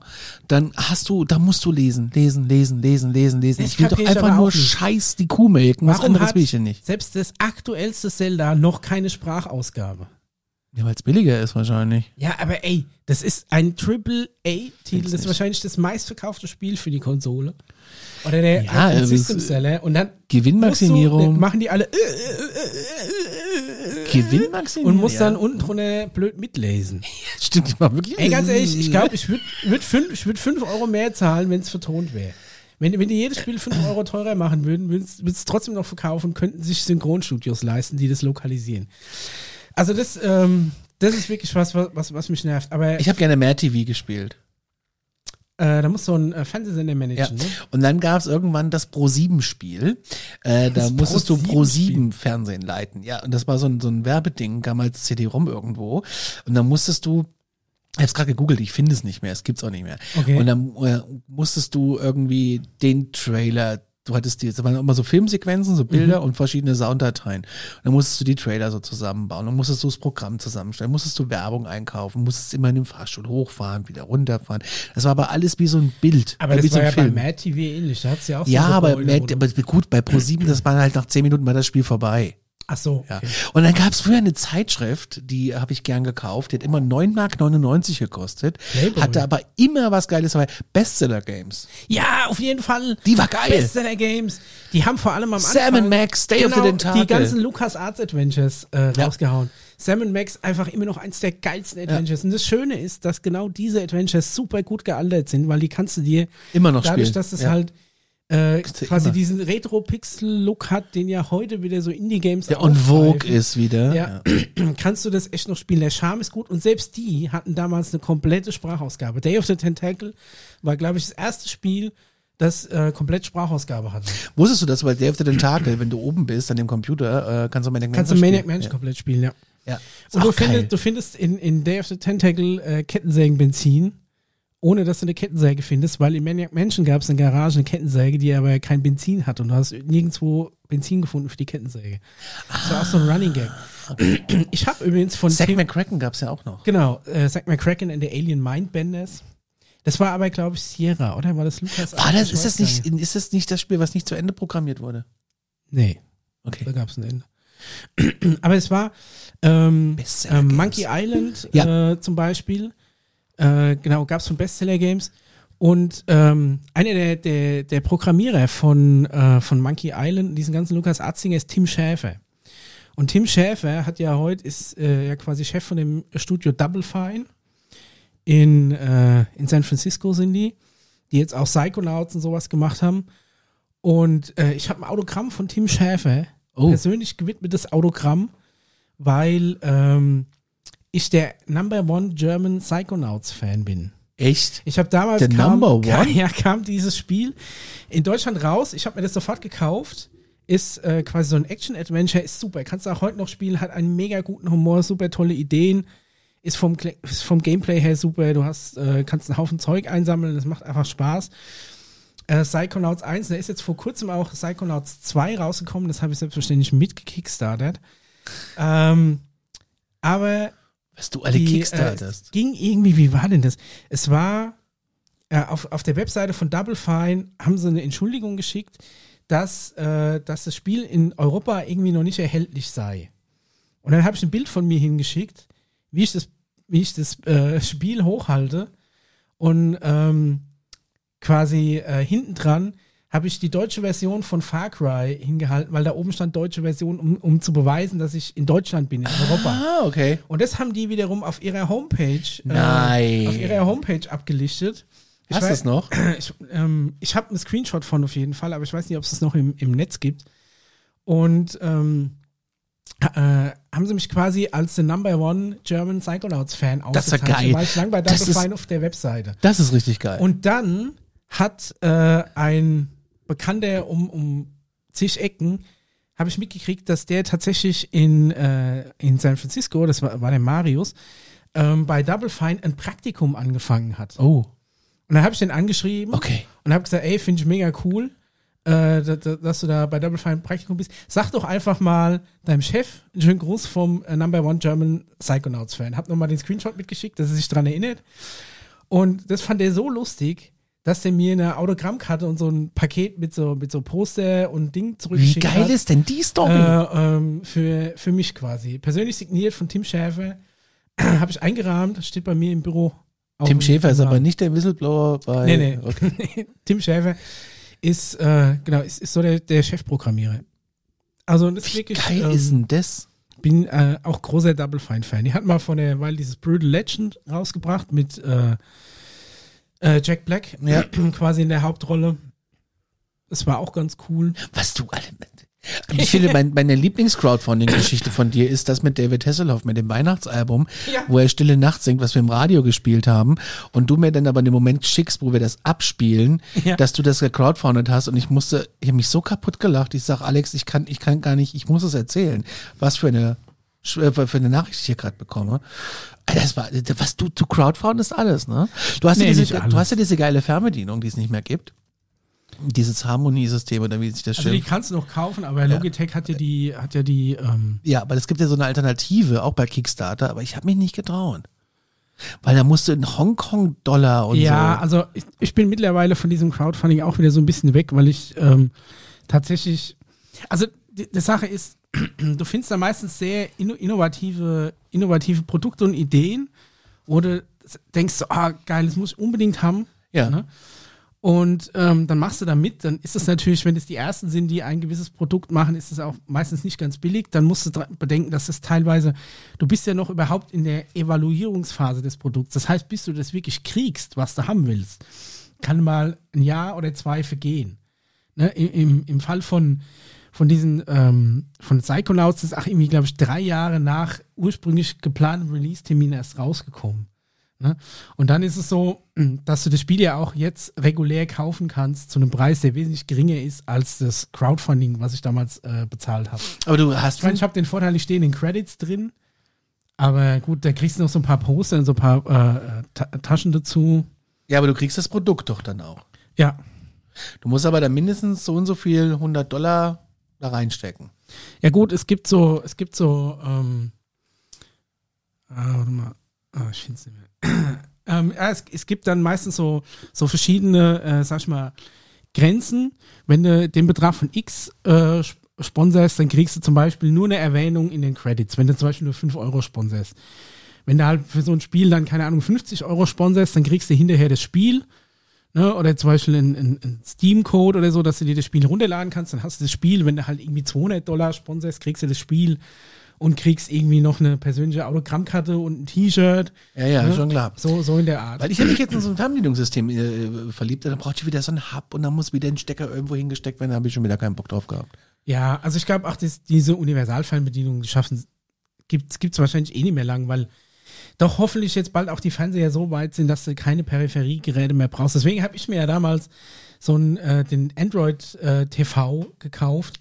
Dann hast du, da musst du lesen, lesen, lesen, lesen, lesen, lesen. Ich will doch einfach nur scheiß die Kuh melken. Was Warum anderes hat will ich denn nicht. selbst das aktuellste Zelda noch keine Sprachausgabe? Ja, weil es billiger ist wahrscheinlich. Ja, aber ey, das ist ein Triple-A-Titel. Das ist nicht. wahrscheinlich das meistverkaufte Spiel für die Konsole. Oder der Ja, also System Seller. Und dann musst du, Gewinnmaximierung. machen die alle äh, äh, Gewinnmaximierung. und muss ja. dann unten drunter blöd mitlesen. Stimmt, ich mal wirklich. Ey, ganz ehrlich, ich glaube, ich würde würd fünf, ich würd fünf Euro mehr zahlen, wenn es vertont wäre. Wenn, wenn die jedes Spiel 5 Euro teurer machen würden, würden es trotzdem noch verkaufen, könnten sich Synchronstudios leisten, die das lokalisieren. Also das, ähm, das ist wirklich was, was, was, mich nervt. Aber Ich habe gerne mehr TV gespielt. äh, da muss so ein äh, Fernsehsender Ja. managen, ne? Und dann gab es irgendwann das Pro7-Spiel. Äh, da musstest du Pro7-Spiel. Pro7-Fernsehen leiten. Ja, und das war so ein, so ein Werbeding, damals CD-ROM irgendwo. Und dann musstest du, ich hab's gerade gegoogelt, ich finde es nicht mehr, es gibt's auch nicht mehr. Okay. Und dann äh, musstest du irgendwie den Trailer, du hattest die, das waren immer so Filmsequenzen, so Bilder und verschiedene Sounddateien. Und dann musstest du die Trailer so zusammenbauen, dann musstest du das Programm zusammenstellen, musstest du Werbung einkaufen, musstest immer in dem Fahrstuhl hochfahren, wieder runterfahren. Das war aber alles wie so ein Bild. Aber äh, wie das so war ja bei Film. Mad TV ähnlich. Da hat's ja auch so Ja, aber, du- aber gut, bei Pro7, das war halt nach zehn Minuten war das Spiel vorbei. Ach so. Ja. Okay. Und dann gab es früher eine Zeitschrift, die habe ich gern gekauft, die hat immer 9,99 Mark gekostet, Playboy. hatte aber immer was Geiles dabei. Bestseller Games. Ja, auf jeden Fall. Die war geil. Bestseller Games. Die haben vor allem am Sam Anfang Max, Day of the genau, Tentacle. die ganzen Lucas Arts Adventures äh, Ja. rausgehauen. Sam Max einfach immer noch eins der geilsten Adventures. Und das Schöne ist, dass genau diese Adventures super gut gealtert sind, weil die kannst du dir Immer noch dadurch, spielen. dass es Ja. halt äh, quasi immer. diesen Retro-Pixel-Look hat, den ja heute wieder so Indie-Games Der on Vogue ist wieder. Ja, kannst du das echt noch spielen. Der Charme ist gut und selbst die hatten damals eine komplette Sprachausgabe. Day of the Tentacle war, glaube ich, das erste Spiel, das äh, komplett Sprachausgabe hatte. Wusstest du das bei Day of the Tentacle, wenn du oben bist an dem Computer, äh, kannst du Maniac Kannst du Mansion Maniac. Mansion komplett spielen, ja. Ja. ja. Und du findest, du findest in, in Day of the Tentacle äh, Kettensägenbenzin, ohne dass du eine Kettensäge findest, weil in Maniac Mansion gab es eine Garage, eine Kettensäge, die aber kein Benzin hat und du hast nirgendwo Benzin gefunden für die Kettensäge. Das war auch so ein Running Gag. Ich habe übrigens von Zack Tim- McCracken gab's ja auch noch. Genau, äh, Zack McCracken and the Alien Mindbenders. Das war aber, glaube ich, Sierra, oder? War das Lukas? War das, ist, das nicht, ist das nicht das Spiel, was nicht zu Ende programmiert wurde? Nee, Okay. da gab es ein Ende. aber es war ähm, Games. Monkey Island Ja. äh, zum Beispiel. Äh, genau, gab es von Bestseller Games. Und ähm, einer der, der, der Programmierer von, äh, von Monkey Island, diesen ganzen Lukas Atzinger, ist Tim Schäfer. Und Tim Schäfer hat ja heute, ist äh, ja quasi Chef von dem Studio Double Fine. In, äh, in San Francisco sind die, die jetzt auch Psychonauts und sowas gemacht haben. Und äh, ich habe ein Autogramm von Tim Schäfer, Oh. persönlich gewidmetes Autogramm, weil ähm, ich der Number One German Psychonauts Fan bin. Echt? Ich habe damals Der kam, Number kam, One? ja, kam dieses Spiel in Deutschland raus. Ich habe mir das sofort gekauft. Ist äh, quasi so ein Action-Adventure, ist super. Kannst du auch heute noch spielen, hat einen mega guten Humor, super tolle Ideen. Ist vom, ist vom Gameplay her super. Du hast, äh, kannst einen Haufen Zeug einsammeln, das macht einfach Spaß. Äh, Psychonauts 1, da ist jetzt vor kurzem auch Psychonauts 2 rausgekommen, das habe ich selbstverständlich mitgekickstartet. Ähm, aber Was du alle die, kickstartest. Äh, ging irgendwie, wie war denn das? Es war äh, auf, auf der Webseite von Double Fine haben sie eine Entschuldigung geschickt, dass, äh, dass das Spiel in Europa irgendwie noch nicht erhältlich sei. Und dann habe ich ein Bild von mir hingeschickt, wie ich das, wie ich das äh, Spiel hochhalte und ähm, quasi äh, hinten dran habe ich die deutsche Version von Far Cry hingehalten, weil da oben stand deutsche Version, um, um zu beweisen, dass ich in Deutschland bin, in Europa. ah, okay. Und das haben die wiederum auf ihrer Homepage, Nein. Äh, auf ihrer Homepage abgelichtet. Ich Hast du es noch? Ich, ähm, ich habe einen Screenshot von auf jeden Fall, aber ich weiß nicht, ob es das noch im, im Netz gibt. Und ähm, äh, haben sie mich quasi als the Number One German Psychonauts Fan Das ist ja ausgezeichnet, geil. War ich lang bei Das ist- auf der Webseite. Das ist richtig geil. Und dann hat äh, ein Bekannter um, um zig Ecken, habe ich mitgekriegt, dass der tatsächlich in, äh, in San Francisco, das war, war der Marius, ähm, bei Double Fine ein Praktikum angefangen hat. oh, Und dann habe ich den angeschrieben okay. und habe gesagt, ey, finde ich mega cool, äh, dass, dass du da bei Double Fine Praktikum bist. Sag doch einfach mal deinem Chef einen schönen Gruß vom äh, Number One German Psychonauts Fan. Hab nochmal den Screenshot mitgeschickt, dass er sich dran erinnert. Und das fand er so lustig, dass er mir eine Autogrammkarte und so ein Paket mit so, mit so Poster und Ding Wie zurückgeschickt geil hat. ist denn die Story? Äh, ähm, für, für mich quasi. Persönlich signiert von Tim Schäfer. Habe ich eingerahmt, steht bei mir im Büro. Tim Schäfer ist aber nicht der Whistleblower bei. Nee, nee. Okay. Tim Schäfer ist, äh, genau, ist, ist so der, der Chefprogrammierer. Also das ist Wie wirklich, geil ähm, ist denn das? bin äh, auch großer Double Fine Fan. Die hat mal von der Weile dieses Brutal Legend rausgebracht mit äh, äh, Jack Black Ja. quasi in der Hauptrolle. Das war auch ganz cool. Was du alle. Ich finde, mein, meine Lieblings-Crowdfunding-Geschichte von dir ist das mit David Hasselhoff, mit dem Weihnachtsalbum, Ja. wo er Stille Nacht singt, was wir im Radio gespielt haben. Und du mir dann aber den Moment schickst, wo wir das abspielen, Ja. dass du das gecrowdfundet hast. Und ich musste, ich habe mich so kaputt gelacht. Ich sag, Alex, ich kann, ich kann gar nicht, ich muss es erzählen. Was für eine, für eine Nachricht ich hier gerade bekomme. Alter, Das war, was du, du crowdfundest alles, ne? Du hast, Nee, ja diese, du hast ja diese geile Fernbedienung, die es nicht mehr gibt. Dieses Harmoniesystem oder wie sich das Also die schimpft. kannst du noch kaufen, aber Logitech hat ja die, hat ja die, ähm, Ja, aber es gibt ja so eine Alternative, auch bei Kickstarter, aber ich habe mich nicht getraut. Weil da musst du in Hongkong-Dollar und ja, so. also ich, ich bin mittlerweile von diesem Crowdfunding auch wieder so ein bisschen weg, weil ich ähm, tatsächlich, also die, die Sache ist, du findest da meistens sehr inno- innovative, innovative Produkte und Ideen, wo du denkst, so, ah, geil, das muss ich unbedingt haben. Ja. Ne? Und ähm, dann machst du da mit, dann ist es natürlich, wenn es die ersten sind, die ein gewisses Produkt machen, ist es auch meistens nicht ganz billig. Dann musst du bedenken, dass es teilweise, du bist ja noch überhaupt in der Evaluierungsphase des Produkts. Das heißt, bis du das wirklich kriegst, was du haben willst, kann mal ein Jahr oder zwei vergehen. Ne? Im, im, Im Fall von, von diesen, ähm, von Psychonauts ist auch irgendwie, glaube ich, drei Jahre nach ursprünglich geplantem Release-Termin erst rausgekommen. Ne? Und dann ist es so, dass du das Spiel ja auch jetzt regulär kaufen kannst zu einem Preis, der wesentlich geringer ist als das Crowdfunding, was ich damals äh, bezahlt habe. Aber du hast Ich meine, ich habe den Vorteil, ich stehe in den Credits drin, aber gut, da kriegst du noch so ein paar Poster und so ein paar äh, Ta Taschen dazu. ja, aber du kriegst das Produkt doch dann auch. Ja, Du musst aber dann mindestens so und so viel 100 Dollar da reinstecken. ja gut, es gibt so, es gibt so, ähm, ah, warte mal, ah, ich finde es nicht mehr. ähm, ja, es, es gibt dann meistens so, so verschiedene, äh, sag ich mal, Grenzen. Wenn du den Betrag von X äh, sp- sponsorst, dann kriegst du zum Beispiel nur eine Erwähnung in den Credits, wenn du zum Beispiel nur 5 Euro sponsorst. Wenn du halt für so ein Spiel dann, keine Ahnung, 50 Euro sponsorst, dann kriegst du hinterher das Spiel. Ne? Oder zum Beispiel ein, ein, ein Steam-Code oder so, dass du dir das Spiel runterladen kannst. Dann hast du das Spiel, wenn du halt irgendwie 200 Dollar sponsorst, kriegst du das Spiel und kriegst irgendwie noch eine persönliche Autogrammkarte und ein T-Shirt. Ja, ja, Ne? schon klar. So, so in der Art. Weil ich habe mich jetzt in so ein Fernbedienungssystem äh, verliebt, dann braucht ich wieder so einen Hub und dann muss wieder ein Stecker irgendwo hingesteckt werden, da habe ich schon wieder keinen Bock drauf gehabt. Ja, also ich glaube auch, dass diese Universalfernbedienung die schaffen, gibt es wahrscheinlich eh nicht mehr lang, weil doch hoffentlich jetzt bald auch die Fernseher so weit sind, dass du keine Peripheriegeräte mehr brauchst. Deswegen habe ich mir ja damals so einen, äh, den Android äh, TV gekauft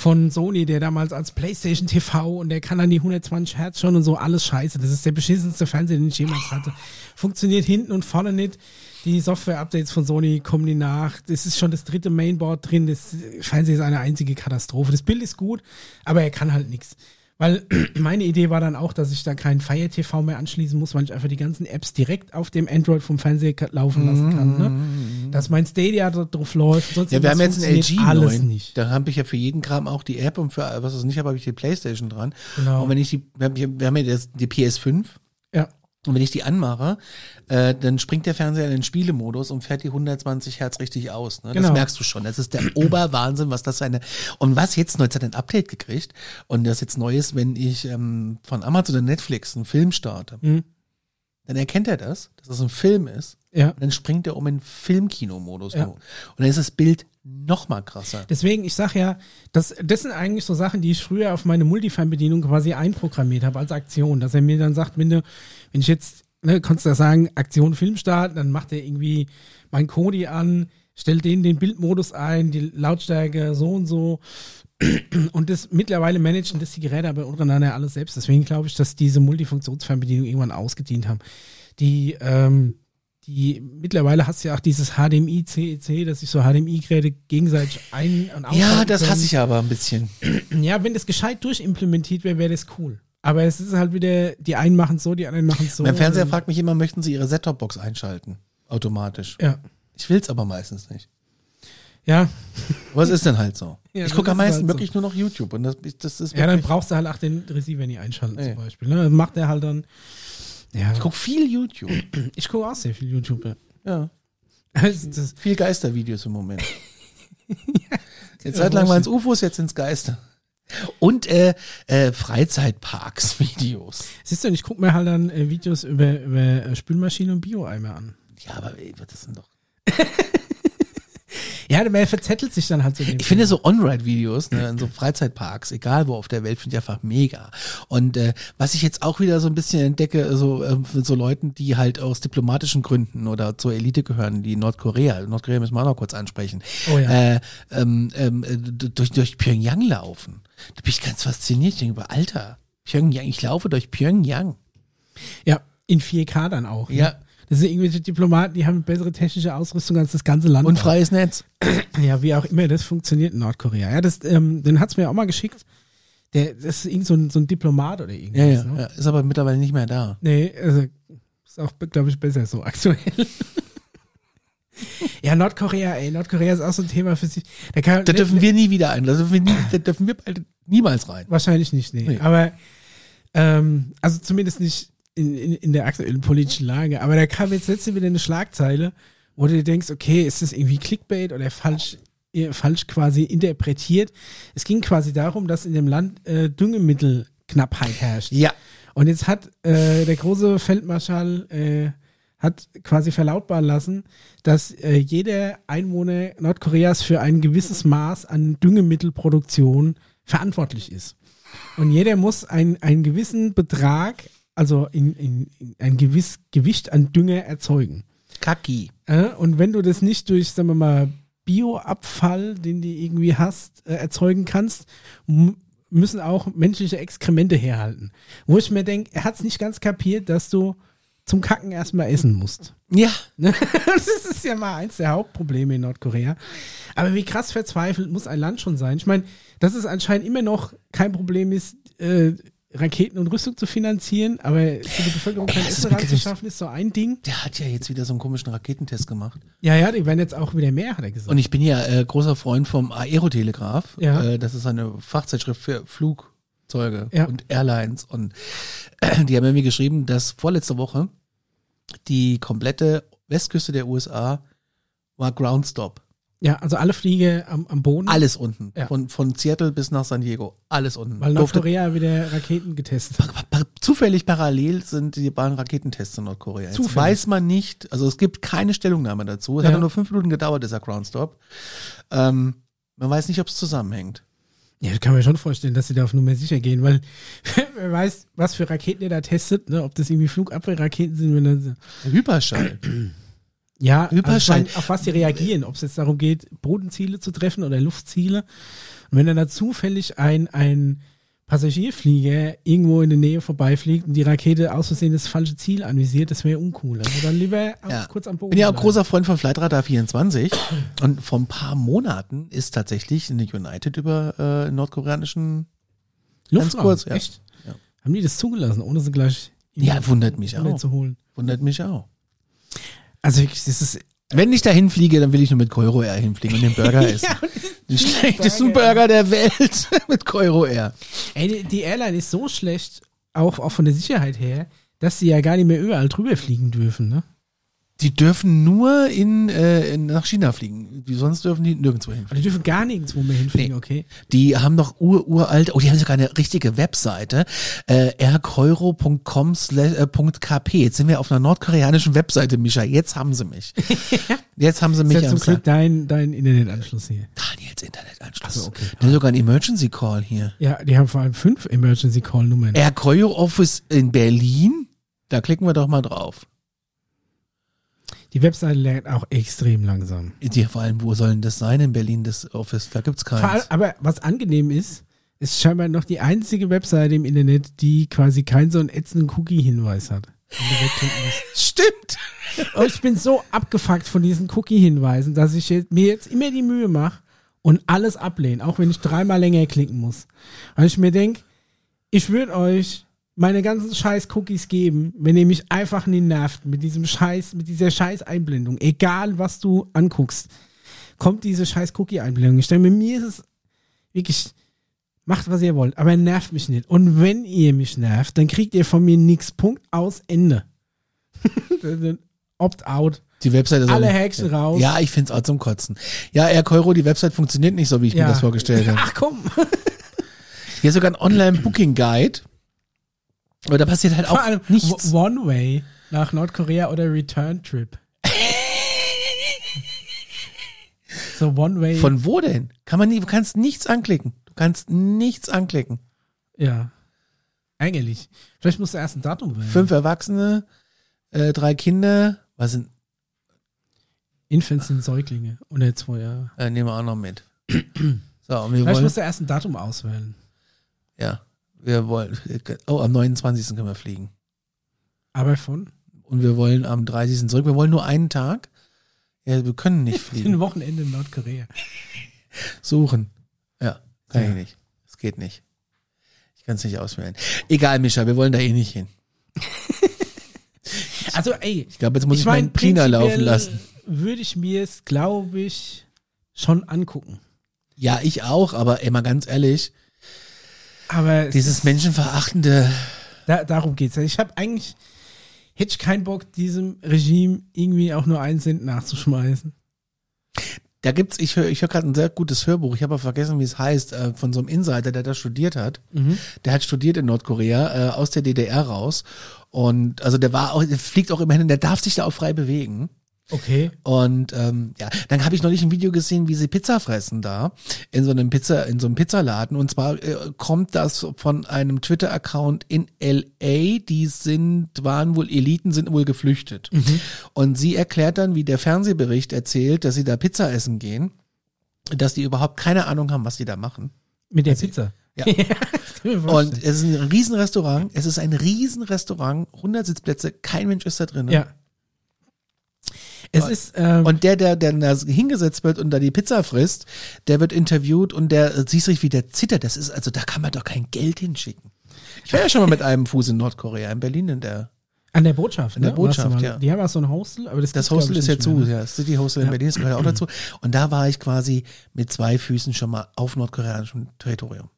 von Sony, der damals als PlayStation TV und der kann dann die 120 Hertz schon und so alles scheiße. Das ist der beschissenste Fernseher, den ich jemals hatte. Funktioniert hinten und vorne nicht. Die Software-Updates von Sony kommen die nach. Das ist schon das dritte Mainboard drin. Das Fernseher ist eine einzige Katastrophe. Das Bild ist gut, aber er kann halt nichts. Weil meine Idee war dann auch, dass ich da keinen Fire TV mehr anschließen muss, weil ich einfach die ganzen Apps direkt auf dem Android vom Fernseher laufen lassen kann. Ne? Dass mein Stadia drauf läuft. Sonst Ja, wir haben jetzt einen LG alles 9. nicht. Da habe ich ja für jeden Kram auch die App und für was es nicht habe, habe ich die Playstation dran. Genau. Und wenn ich die, wir haben, ja die PS5 Ja. Und wenn ich die anmache, äh, dann springt der Fernseher in den Spielemodus und fährt die 120 Hertz richtig aus. Ne? Das Genau. merkst du schon. Das ist der Oberwahnsinn, was das eine. Und was jetzt neu, jetzt hat er ein Update gekriegt und das jetzt neu ist, wenn ich ähm, von Amazon oder Netflix einen Film starte, Mhm. dann erkennt er das, dass das ein Film ist. Ja. Und dann springt er um in Filmkinomodus. Ja. Und dann ist das Bild noch mal krasser. Deswegen, ich sag ja, das, das sind eigentlich so Sachen, die ich früher auf meine Multifan-Bedienung quasi einprogrammiert habe als Aktion, dass er mir dann sagt, wenn du, wenn ich jetzt, ne, kannst du da sagen, Aktion Film starten, dann macht er irgendwie mein Kodi an, stellt den den Bildmodus ein, die Lautstärke so und so. Und das mittlerweile managen das die Geräte aber untereinander alles selbst. Deswegen glaube ich, dass diese Multifunktionsfernbedienung irgendwann ausgedient haben. Die, ähm, die mittlerweile hast du ja auch dieses HDMI CEC, dass sich so HDMI-Geräte gegenseitig ein- und Ja, das können. hasse ich aber ein bisschen. Ja, wenn das gescheit durchimplementiert wäre, wäre das cool. Aber es ist halt wieder, die einen machen so, die anderen machen es so. mein Fernseher fragt mich immer, möchten Sie Ihre Set-Top-Box einschalten? Automatisch. Ja. Ich will es aber meistens nicht. Ja. Es ist dann halt so. Ja, ich gucke am ist meisten halt so. wirklich nur noch YouTube und das, das ist ja, dann brauchst du halt auch den Receiver nicht einschalten Nee. zum Beispiel. Ne? Dann macht er halt dann. Ja, ich gucke viel YouTube. ich gucke auch sehr viel YouTube. Ja. Ja. Also das, Viel Geistervideos im Moment. Jetzt Zeit lang waren es UFOs, jetzt sind es Geister. Und äh, äh, Freizeitparks-Videos. siehst du, ich gucke mir halt dann äh, Videos über, über äh, Spülmaschinen und Bioeimer an. Ja, aber ey, das sind doch. Ja, man verzettelt sich dann halt so. Ich finde so On-Ride-Videos ne, in so Freizeitparks, egal wo auf der Welt, finde ich einfach mega. Und äh, was ich jetzt auch wieder so ein bisschen entdecke, so äh, mit so Leuten, die halt aus diplomatischen Gründen oder zur Elite gehören, die Nordkorea, Nordkorea müssen wir auch noch kurz ansprechen, Oh ja. äh, ähm, ähm, äh, durch, durch Pyongyang laufen. Da bin ich ganz fasziniert. Ich denke, Alter, Pyongyang, ich laufe durch Pyongyang. Ja, in 4K dann auch. ne? Ja. Das sind irgendwelche Diplomaten, die haben bessere technische Ausrüstung als das ganze Land. Und freies Netz. Ja, wie auch immer das funktioniert in Nordkorea. Ja, das, ähm, den hat's mir auch mal geschickt. Der, das ist irgend so ein, so ein Diplomat oder irgendwas. Ja, ja, ne? ja. Ist aber mittlerweile nicht mehr da. Nee, also ist auch, glaube ich, besser so aktuell. ja, Nordkorea, ey, Nordkorea ist auch so ein Thema für sich. Da, kann, Da dürfen wir nie wieder ein. Da dürfen wir, nie, da dürfen wir niemals rein. Wahrscheinlich nicht, nee. Nee. Aber, ähm, also zumindest nicht in, in, in der aktuellen politischen Lage. Aber da kam jetzt letzte wieder eine Schlagzeile, wo du dir denkst, okay, ist das irgendwie Clickbait oder falsch, äh, falsch quasi interpretiert? Es ging quasi darum, dass in dem Land äh, Düngemittelknappheit herrscht. Ja. Und jetzt hat äh, der große Feldmarschall äh, hat quasi verlautbaren lassen, dass äh, jeder Einwohner Nordkoreas für ein gewisses Maß an Düngemittelproduktion verantwortlich ist. Und jeder muss ein, einen gewissen Betrag, also in, in, in ein gewiss Gewicht an Dünger erzeugen. Kaki. Äh, und wenn du das nicht durch, sagen wir mal, Bioabfall, den du irgendwie hast, äh, erzeugen kannst, müssen auch menschliche Exkremente herhalten. Wo ich mir denke, er hat es nicht ganz kapiert, dass du zum Kacken erstmal essen musst. Ja. Das ist ja mal eins der Hauptprobleme in Nordkorea. Aber wie krass verzweifelt muss ein Land schon sein? Ich meine, dass es anscheinend immer noch kein Problem ist, äh, Raketen und Rüstung zu finanzieren, aber für die Bevölkerung kein Essen ranzuschaffen, ist so ein Ding. Der hat ja jetzt wieder so einen komischen Raketentest gemacht. Ja, ja, die werden jetzt auch wieder mehr, hat er gesagt. Und ich bin ja äh, großer Freund vom Aerotelegraph. Ja. Äh, das ist eine Fachzeitschrift für Flugzeuge Ja. und Airlines. Und äh, die haben mir geschrieben, dass vorletzte Woche die komplette Westküste der USA war Ground Stop. Ja, also alle Fliege am, am Boden. Alles unten. Ja. Von, von Seattle bis nach San Diego. Alles unten. Weil Nordkorea wieder Raketen getestet hat. Zufällig parallel sind die beiden Raketentests in Nordkorea. Jetzt Zufällig. weiß man nicht, also es gibt keine Stellungnahme dazu. Es hat Ja. ja nur fünf Minuten gedauert, dieser Groundstop. Ähm, man weiß nicht, ob es zusammenhängt. Ja, das kann man schon vorstellen, dass sie da auf Nummer sicher gehen, weil wer weiß, was für Raketen ihr da testet, ne? ob das irgendwie Flugabwehrraketen sind, wenn dann, Hyperschall. Ja, also ich Überschein- mein, auf was sie reagieren, ob es jetzt darum geht, Bodenziele zu treffen oder Luftziele. Und wenn dann da zufällig ein, ein Passagierflieger irgendwo in der Nähe vorbeifliegt und die Rakete aus Versehen das falsche Ziel anvisiert, das wäre uncool. Also dann lieber Ja. kurz am Boden. bin ja auch bleiben. großer Freund von Flightradar 24 und vor ein paar Monaten ist tatsächlich eine United über äh, nordkoreanischen Luftraum, kurz, ja. Echt? Ja. Haben die das zugelassen, ohne sie gleich Ja, wundert mich auch. zu holen? Wundert mich auch. Also wirklich, das ist Wenn ich da hinfliege, dann will ich nur mit Coiro Air hinfliegen und den Burger essen. Ja, Den schlechtesten Burger. Burger der Welt mit Coiro Air. Ey, die- die Airline ist so schlecht, auch, auch von der Sicherheit her, dass sie ja gar nicht mehr überall drüber fliegen dürfen, ne? Die dürfen nur in, äh, nach China fliegen. Die, sonst dürfen die nirgendwo hin. Aber die dürfen gar nirgendwo mehr hinfliegen, Nee. okay? Die haben noch ur, uralt, oh, die haben sogar eine richtige Webseite, äh, rkeuro.com slash, äh, .kp. Jetzt sind wir auf einer nordkoreanischen Webseite, Mischa. Jetzt haben sie mich. Jetzt haben sie mich am zum Glück dein, dein Internetanschluss hier. Daniels Internetanschluss. Ach so, okay. Die haben sogar einen Emergency Call hier. Ja, die haben vor allem fünf Emergency Call Nummern. Rkeuro Office in Berlin. Da klicken wir doch mal drauf. Die Webseite lernt auch extrem langsam. Die, vor allem, wo soll denn das sein in Berlin, das Office? Da Vor allem, keins. aber was angenehm ist, ist scheinbar noch die einzige Webseite im Internet, die quasi keinen so einen ätzenden Cookie-Hinweis hat. Stimmt. Und ich bin so abgefuckt von diesen Cookie-Hinweisen, dass ich jetzt, mir jetzt immer die Mühe mache und alles ablehne, auch wenn ich dreimal länger klicken muss. Weil ich mir denke, ich würde euch meine ganzen scheiß Cookies geben, wenn ihr mich einfach nie nervt mit diesem Scheiß, mit dieser scheiß Einblendung. Egal, was du anguckst, kommt diese scheiß Cookie-Einblendung. Ich denke, mir mir ist es wirklich, macht was ihr wollt, aber nervt mich nicht. Und wenn ihr mich nervt, dann kriegt ihr von mir nichts. Punkt aus Ende. Opt-out. Die Webseite ist Alle Häkchen raus. Ja, ich find's auch zum Kotzen. Ja, Rkeuro, die Website funktioniert nicht so, wie ich mir das vorgestellt habe. Ach komm. Hier ist sogar ein Online-Booking-Guide. Aber da passiert halt Vor auch allem nichts. One Way nach Nordkorea oder Return Trip. so One Way. Von wo denn? Kann man nie, du kannst nichts anklicken. Du kannst nichts anklicken. ja. Eigentlich. Vielleicht musst du erst ein Datum wählen. Fünf Erwachsene, äh, drei Kinder. Was sind, Infants sind Säuglinge. Unter zwei Jahre. äh, nehmen wir auch noch mit. So, und wir Vielleicht wollen, musst du erst ein Datum auswählen. ja, wir wollen, oh, am 29. können wir fliegen. Aber von Und wir wollen am 30. zurück. Wir wollen nur einen Tag. Ja, wir können nicht fliegen. ein Wochenende in Nordkorea. Suchen. Ja, kann Ja. ich nicht. Es geht nicht. Ich kann es nicht auswählen. Egal, Mischa, wir wollen da eh nicht hin. Also, ey. Ich glaube, jetzt muss ich, mein, meinen Prina laufen lassen. Würde ich mir es, glaube ich, schon angucken. Ja, ich auch, aber ey, mal ganz ehrlich, Aber es dieses menschenverachtende, Da, darum geht's. Ich habe eigentlich, hätte ich keinen Bock, diesem Regime irgendwie auch nur einen Cent nachzuschmeißen. da gibt's, ich höre ich hör gerade ein sehr gutes Hörbuch, ich habe aber vergessen, wie es heißt, äh, von so einem Insider, der da studiert hat. Der hat studiert in Nordkorea, äh, aus der DDR raus. Und also der war auch, der fliegt auch immerhin, der darf sich da auch frei bewegen. Okay. Und ähm, ja, dann habe ich neulich ein Video gesehen, wie sie Pizza fressen da in so einem Pizza in so einem Pizzaladen. Und zwar äh, kommt das von einem Twitter-Account in LA. Die sind waren wohl Eliten, sind wohl geflüchtet. Und sie erklärt dann, wie der Fernsehbericht erzählt, dass sie da Pizza essen gehen, dass die überhaupt keine Ahnung haben, was die da machen. Mit der Pizza. Ja. Und es ist ein Riesenrestaurant. Es ist ein Riesenrestaurant, 100 Sitzplätze, kein Mensch ist da drin. ja. Es ist, ähm, Und der, der, der da hingesetzt wird und da die Pizza frisst, der wird interviewt und der äh, siehst du, wie der zittert. Das ist, also da kann man doch kein Geld hinschicken. Ich war ja schon mal mit einem Fuß in Nordkorea, in Berlin in der. an der Botschaft. an der ne? Botschaft, ja. Die haben auch so ein Hostel, aber das, Das Hostel ist ja zu, ne? ja, das City Hostel in Ja. Berlin, das gehört auch dazu. Und da war ich quasi mit zwei Füßen schon mal auf nordkoreanischem Territorium.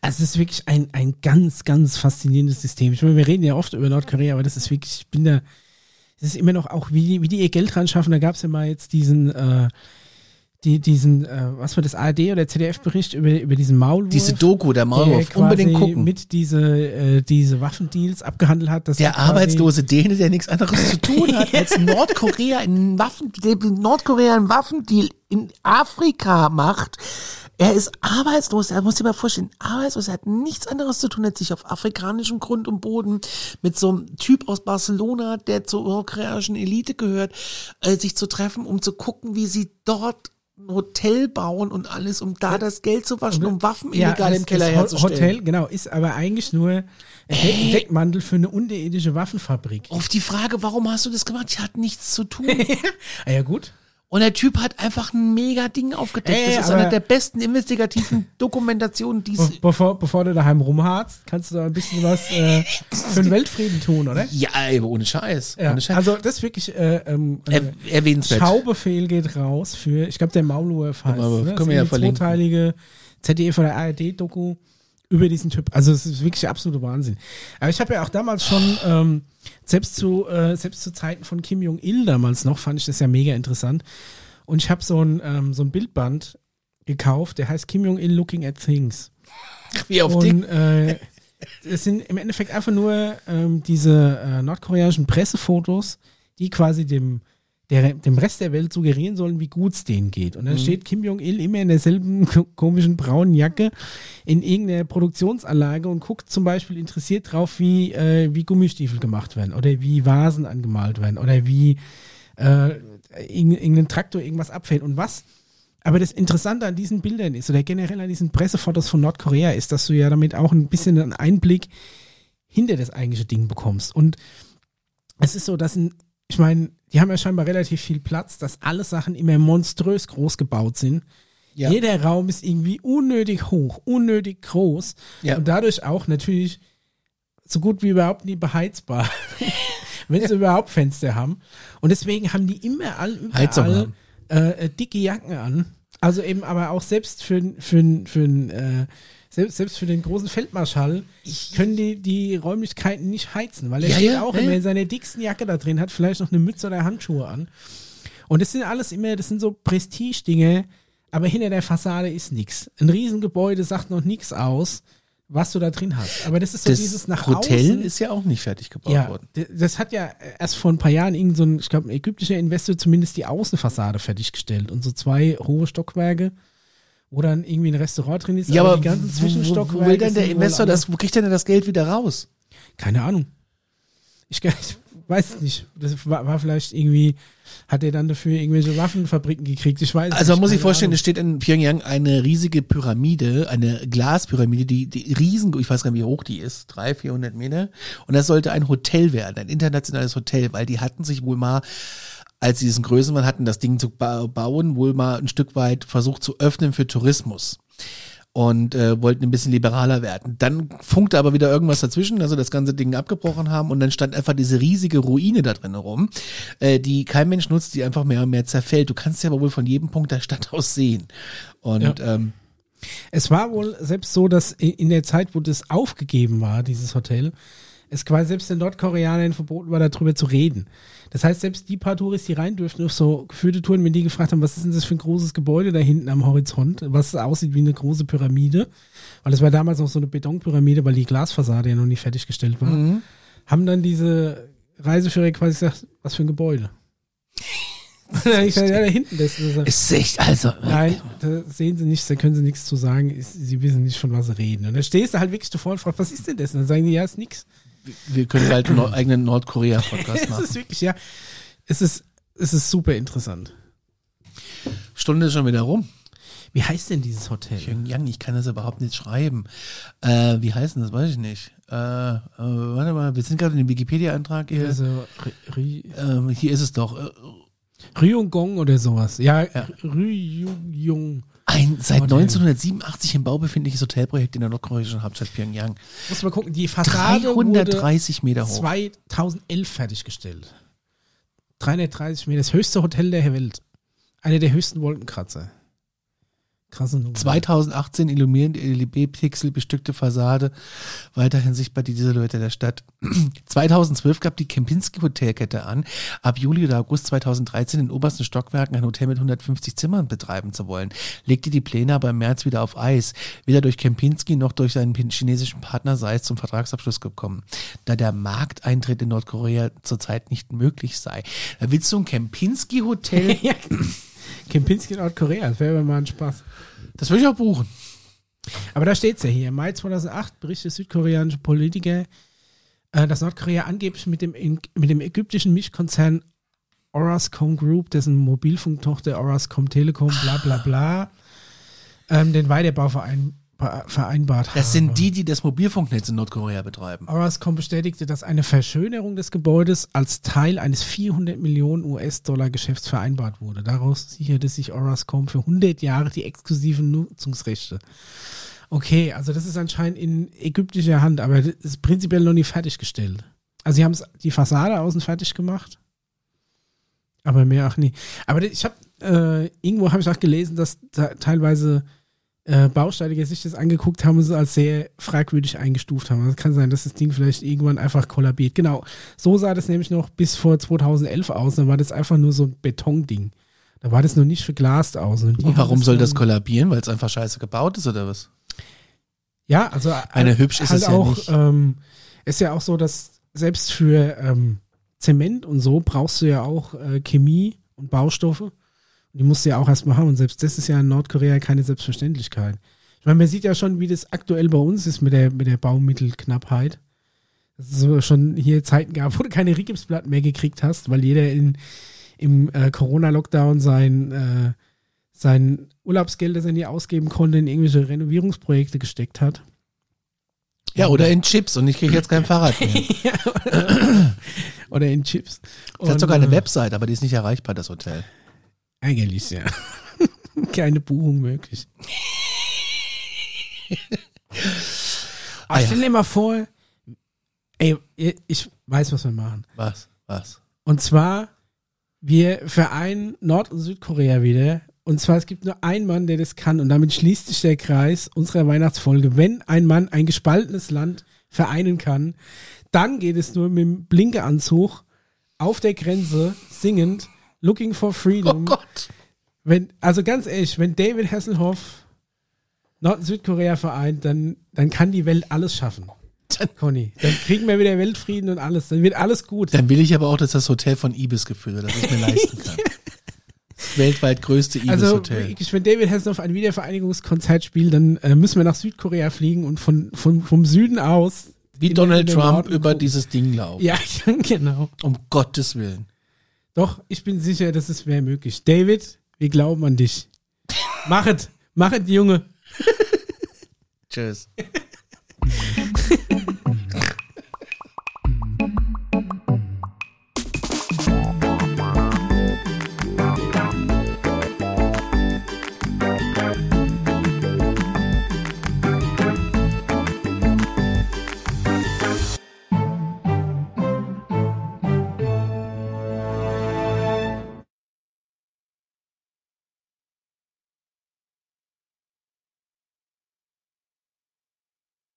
Also es ist wirklich ein, ein ganz, ganz faszinierendes System. Ich meine, wir reden ja oft über Nordkorea, aber das ist wirklich, ich bin da es ist immer noch auch, wie, die- wie die ihr Geld ran schaffen. Da gab es ja mal jetzt diesen, äh, die, diesen, äh, was war das, ARD oder ZDF-Bericht über, über diesen Maulwurf. Diese Doku, der der Maulwurf, quasi unbedingt gucken. mit diese, äh, diese Waffendeals abgehandelt hat. Dass Der er arbeitslose Däne, der nichts anderes zu tun hat, als Nordkorea einen Waffen, der Nordkorea einen Waffendeal in Afrika macht. Er ist arbeitslos, er muss dir mal vorstellen, arbeitslos, er hat nichts anderes zu tun, als sich auf afrikanischem Grund und Boden mit so einem Typ aus Barcelona, der zur nordkoreanischen Elite gehört, äh, sich zu treffen, um zu gucken, wie sie dort ein Hotel bauen und alles, um da das Geld zu waschen, um Waffen illegal das- im Keller herzustellen. Hotel, genau, ist aber eigentlich nur ein Deck- Deckmantel für eine unethische Waffenfabrik. Auf die Frage, warum hast du das gemacht? Ich hatte nichts zu tun. Ah, ja, gut. Und der Typ hat einfach ein mega Ding aufgedeckt. Ey, das ist aber- eine der besten investigativen Dokumentationen, die Be es. bevor, bevor du daheim rumharzt, kannst du da ein bisschen was äh, für den Weltfrieden tun, oder? Ja, ey, ohne Scheiß. Ja, Ohne Scheiß. also das ist wirklich äh, ähm, äh, er, erwähnenswert. Schaubefehl geht raus für, ich glaube, der Maulwurf heißt. Maulwurf, ne? können wir Das ja verlinken. zweiteilige ZDF oder ARD-Doku über diesen Typ. Also es ist wirklich der absolute Wahnsinn. Aber ich habe ja auch damals schon, ähm, selbst zu, äh, selbst zu Zeiten von Kim Jong-il damals noch, fand ich das ja mega interessant. Und ich habe so ein, ähm, so ein Bildband gekauft, der heißt Kim Jong-il Looking at Things. Wie auf Und äh, es sind im Endeffekt einfach nur ähm, diese äh, nordkoreanischen Pressefotos, die quasi dem, der, dem Rest der Welt suggerieren sollen, wie gut es denen geht. Und dann Mhm. steht Kim Jong-il immer in derselben ko- komischen braunen Jacke in irgendeiner Produktionsanlage und guckt zum Beispiel interessiert drauf, wie, äh, wie Gummistiefel gemacht werden oder wie Vasen angemalt werden oder wie äh, irgend- irgendein Traktor irgendwas abfällt. Und was aber das Interessante an diesen Bildern ist, oder generell an diesen Pressefotos von Nordkorea, ist, dass du ja damit auch ein bisschen einen Einblick hinter das eigentliche Ding bekommst. Und es ist so, dass, ein, ich meine, die haben ja scheinbar relativ viel Platz, dass alle Sachen immer monströs groß gebaut sind. Ja. Jeder Raum ist irgendwie unnötig hoch, unnötig groß Ja. und dadurch auch natürlich so gut wie überhaupt nie beheizbar, wenn sie überhaupt Fenster haben. Und deswegen haben die immer all, überall äh, dicke Jacken an. Also eben aber auch selbst für, für, für, äh, selbst, selbst für den großen Feldmarschall können die die Räumlichkeiten nicht heizen, weil er Ja, steht ja, auch ja. immer in seiner dicksten Jacke da drin, hat vielleicht noch eine Mütze oder Handschuhe an. Und das sind alles immer, das sind so Prestige-Dinge, aber hinter der Fassade ist nichts. Ein Riesengebäude sagt noch nichts aus, was du da drin hast. Aber das ist so Das dieses nach Hotel außen. ist ja auch nicht fertig gebaut Ja, worden. das hat ja erst vor ein paar Jahren irgend so ein, ich glaube, ein ägyptischer Investor zumindest die Außenfassade fertiggestellt und so zwei hohe Stockwerke, dann irgendwie ein Restaurant drin ist. Ja, aber die ganzen wo, wo, wo will denn der Investor das, wo kriegt denn das Geld wieder raus? Keine Ahnung. Ich, ich weiß nicht. Das war, war vielleicht irgendwie, hat er dann dafür irgendwelche Waffenfabriken gekriegt? Ich weiß Also man muss sich vorstellen, Ahnung. es steht in Pyongyang eine riesige Pyramide, eine Glaspyramide, die, die riesen, ich weiß gar nicht, wie hoch die ist, 300, 400 Meter. Und das sollte ein Hotel werden, ein internationales Hotel, weil die hatten sich wohl mal, als sie diesen Größenwahn hatten, das Ding zu ba bauen, wohl mal ein Stück weit versucht zu öffnen für Tourismus. Und äh, wollten ein bisschen liberaler werden. Dann funkte aber wieder irgendwas dazwischen, also das ganze Ding abgebrochen haben und dann stand einfach diese riesige Ruine da drin rum, äh, die kein Mensch nutzt, die einfach mehr und mehr zerfällt. Du kannst ja aber wohl von jedem Punkt der Stadt aus sehen. Und ähm, Es war wohl selbst so, dass in der Zeit, wo das aufgegeben war, dieses Hotel, es quasi selbst den Nordkoreanern verboten war, darüber zu reden. Das heißt, selbst die paar Touristen, die rein dürften auf so geführte Touren, wenn die gefragt haben, was ist denn das für ein großes Gebäude da hinten am Horizont, was aussieht wie eine große Pyramide, weil es war damals noch so eine Betonpyramide, weil die Glasfassade ja noch nicht fertiggestellt war, Mhm. haben dann diese Reiseführer quasi gesagt, was für ein Gebäude. Ich gesagt, ja, da hinten, das, das, ist echt, also. Nein, da sehen sie nichts, da können sie nichts zu sagen. Ist- Sie wissen nicht, von was sie reden. Und dann stehst du halt wirklich davor und fragst, was ist denn das? Und dann sagen die, ja, ist nix. Wir können bald einen eigenen Nordkorea-Podcast Es machen. ist wirklich, ja, es ist, es ist super interessant. Stunde ist schon wieder rum. Wie heißt denn dieses Hotel? Pyongyang, ich kann das überhaupt nicht schreiben. Äh, wie heißt denn das? Weiß ich nicht. Äh, äh, warte mal, wir sind gerade in dem Wikipedia-Eintrag hier. Also, Ähm, hier ist es doch. Äh, Ryungong oder sowas. Ja, Ja. Ryung. Ein seit Hotel. 1987 im Bau befindliches Hotelprojekt in der nordkoreanischen Hauptstadt Pyongyang. Muss mal gucken, die Fassade wurde 330 Meter hoch. 2011 fertiggestellt. 330 Meter, das höchste Hotel der Welt. Einer der höchsten Wolkenkratzer. Krasse Nummer. 2018 illuminierte LED-Pixel bestückte Fassade, weiterhin sichtbar die Silhouette der Stadt. 2012 gab die Kempinski Hotelkette an, ab Juli oder August 2013 in den obersten Stockwerken ein Hotel mit 150 Zimmern betreiben zu wollen, legte die Pläne aber im März wieder auf Eis. Weder durch Kempinski noch durch seinen chinesischen Partner sei es zum Vertragsabschluss gekommen, da der Markteintritt in Nordkorea zurzeit nicht möglich sei. Da willst du ein Kempinski-Hotel? ja. Kempinski in Nordkorea, das wäre mal ein Spaß. Das würde ich auch buchen. Aber da steht es ja hier. Im Mai 2008 berichtet südkoreanische Politiker, äh, dass Nordkorea angeblich mit dem, mit dem ägyptischen Mischkonzern Orascom Group, dessen Mobilfunktochter Orascom Telekom, bla bla bla, ähm, den Weiterbau verein, vereinbart Das sind die, die das Mobilfunknetz in Nordkorea betreiben. Orascom bestätigte, dass eine Verschönerung des Gebäudes als Teil eines 400 Millionen US-Dollar Geschäfts vereinbart wurde. Daraus sicherte sich Orascom für 100 Jahre die exklusiven Nutzungsrechte. Okay, also das ist anscheinend in ägyptischer Hand, aber das ist prinzipiell noch nie fertiggestellt. Also sie haben die Fassade außen fertig gemacht, aber mehr auch nie. Aber ich habe äh, irgendwo habe ich auch gelesen, dass da teilweise äh, Bausteine sich das angeguckt haben und es als sehr fragwürdig eingestuft haben. Also es kann sein, dass das Ding vielleicht irgendwann einfach kollabiert. Genau, so sah das nämlich noch bis vor 2011 aus. Dann war das einfach nur so ein Betonding. Da war das noch nicht verglast aus. Und, und warum soll das kollabieren? Weil es einfach scheiße gebaut ist oder was? Ja, also eine halt, hübsch ist halt es ja auch, nicht. Ähm, ist ja auch so, dass selbst für ähm, Zement und so brauchst du ja auch äh, Chemie und Baustoffe. Die musst du ja auch erstmal haben. Und selbst das ist ja in Nordkorea keine Selbstverständlichkeit. Ich meine, man sieht ja schon, wie das aktuell bei uns ist mit der, mit der Baumittelknappheit. Dass es so schon hier Zeiten gab, wo du keine Rigipsplatten mehr gekriegt hast, weil jeder in, im äh, Corona-Lockdown sein, äh, sein Urlaubsgeld, das er nie ausgeben konnte, in irgendwelche Renovierungsprojekte gesteckt hat. Ja, oder in Chips und ich kriege jetzt kein Fahrrad mehr. ja, oder, oder, in Chips. Es hat sogar eine äh, Website, aber die ist nicht erreichbar, das Hotel. Eigentlich ja. Keine Buchung möglich. ah, stell dir mal vor, ey, ich weiß, was wir machen. Was? Was? Und zwar, wir vereinen Nord- und Südkorea wieder. Und zwar, es gibt nur einen Mann, der das kann. Und damit schließt sich der Kreis unserer Weihnachtsfolge. Wenn ein Mann ein gespaltenes Land vereinen kann, dann geht es nur mit dem Blinkeanzug auf der Grenze singend Looking for Freedom. Oh Gott. Wenn, also ganz ehrlich, wenn David Hasselhoff Nord- und Südkorea vereint, dann, dann kann die Welt alles schaffen. Conny, dann kriegen wir wieder Weltfrieden und alles. Dann wird alles gut. Dann will ich aber auch, dass das Hotel von Ibis geführt wird, dass ich mir leisten kann. Das weltweit größte Ibis-Hotel. Also, wenn David Hasselhoff ein Wiedervereinigungskonzert spielt, dann äh, müssen wir nach Südkorea fliegen und von, von, vom Süden aus. Wie Donald Trump über dieses Ding laufen. Ja, genau. Um Gottes Willen. Doch, ich bin sicher, dass es wäre möglich. David, wir glauben an dich. Mach es. Mach es, Junge. Tschüss.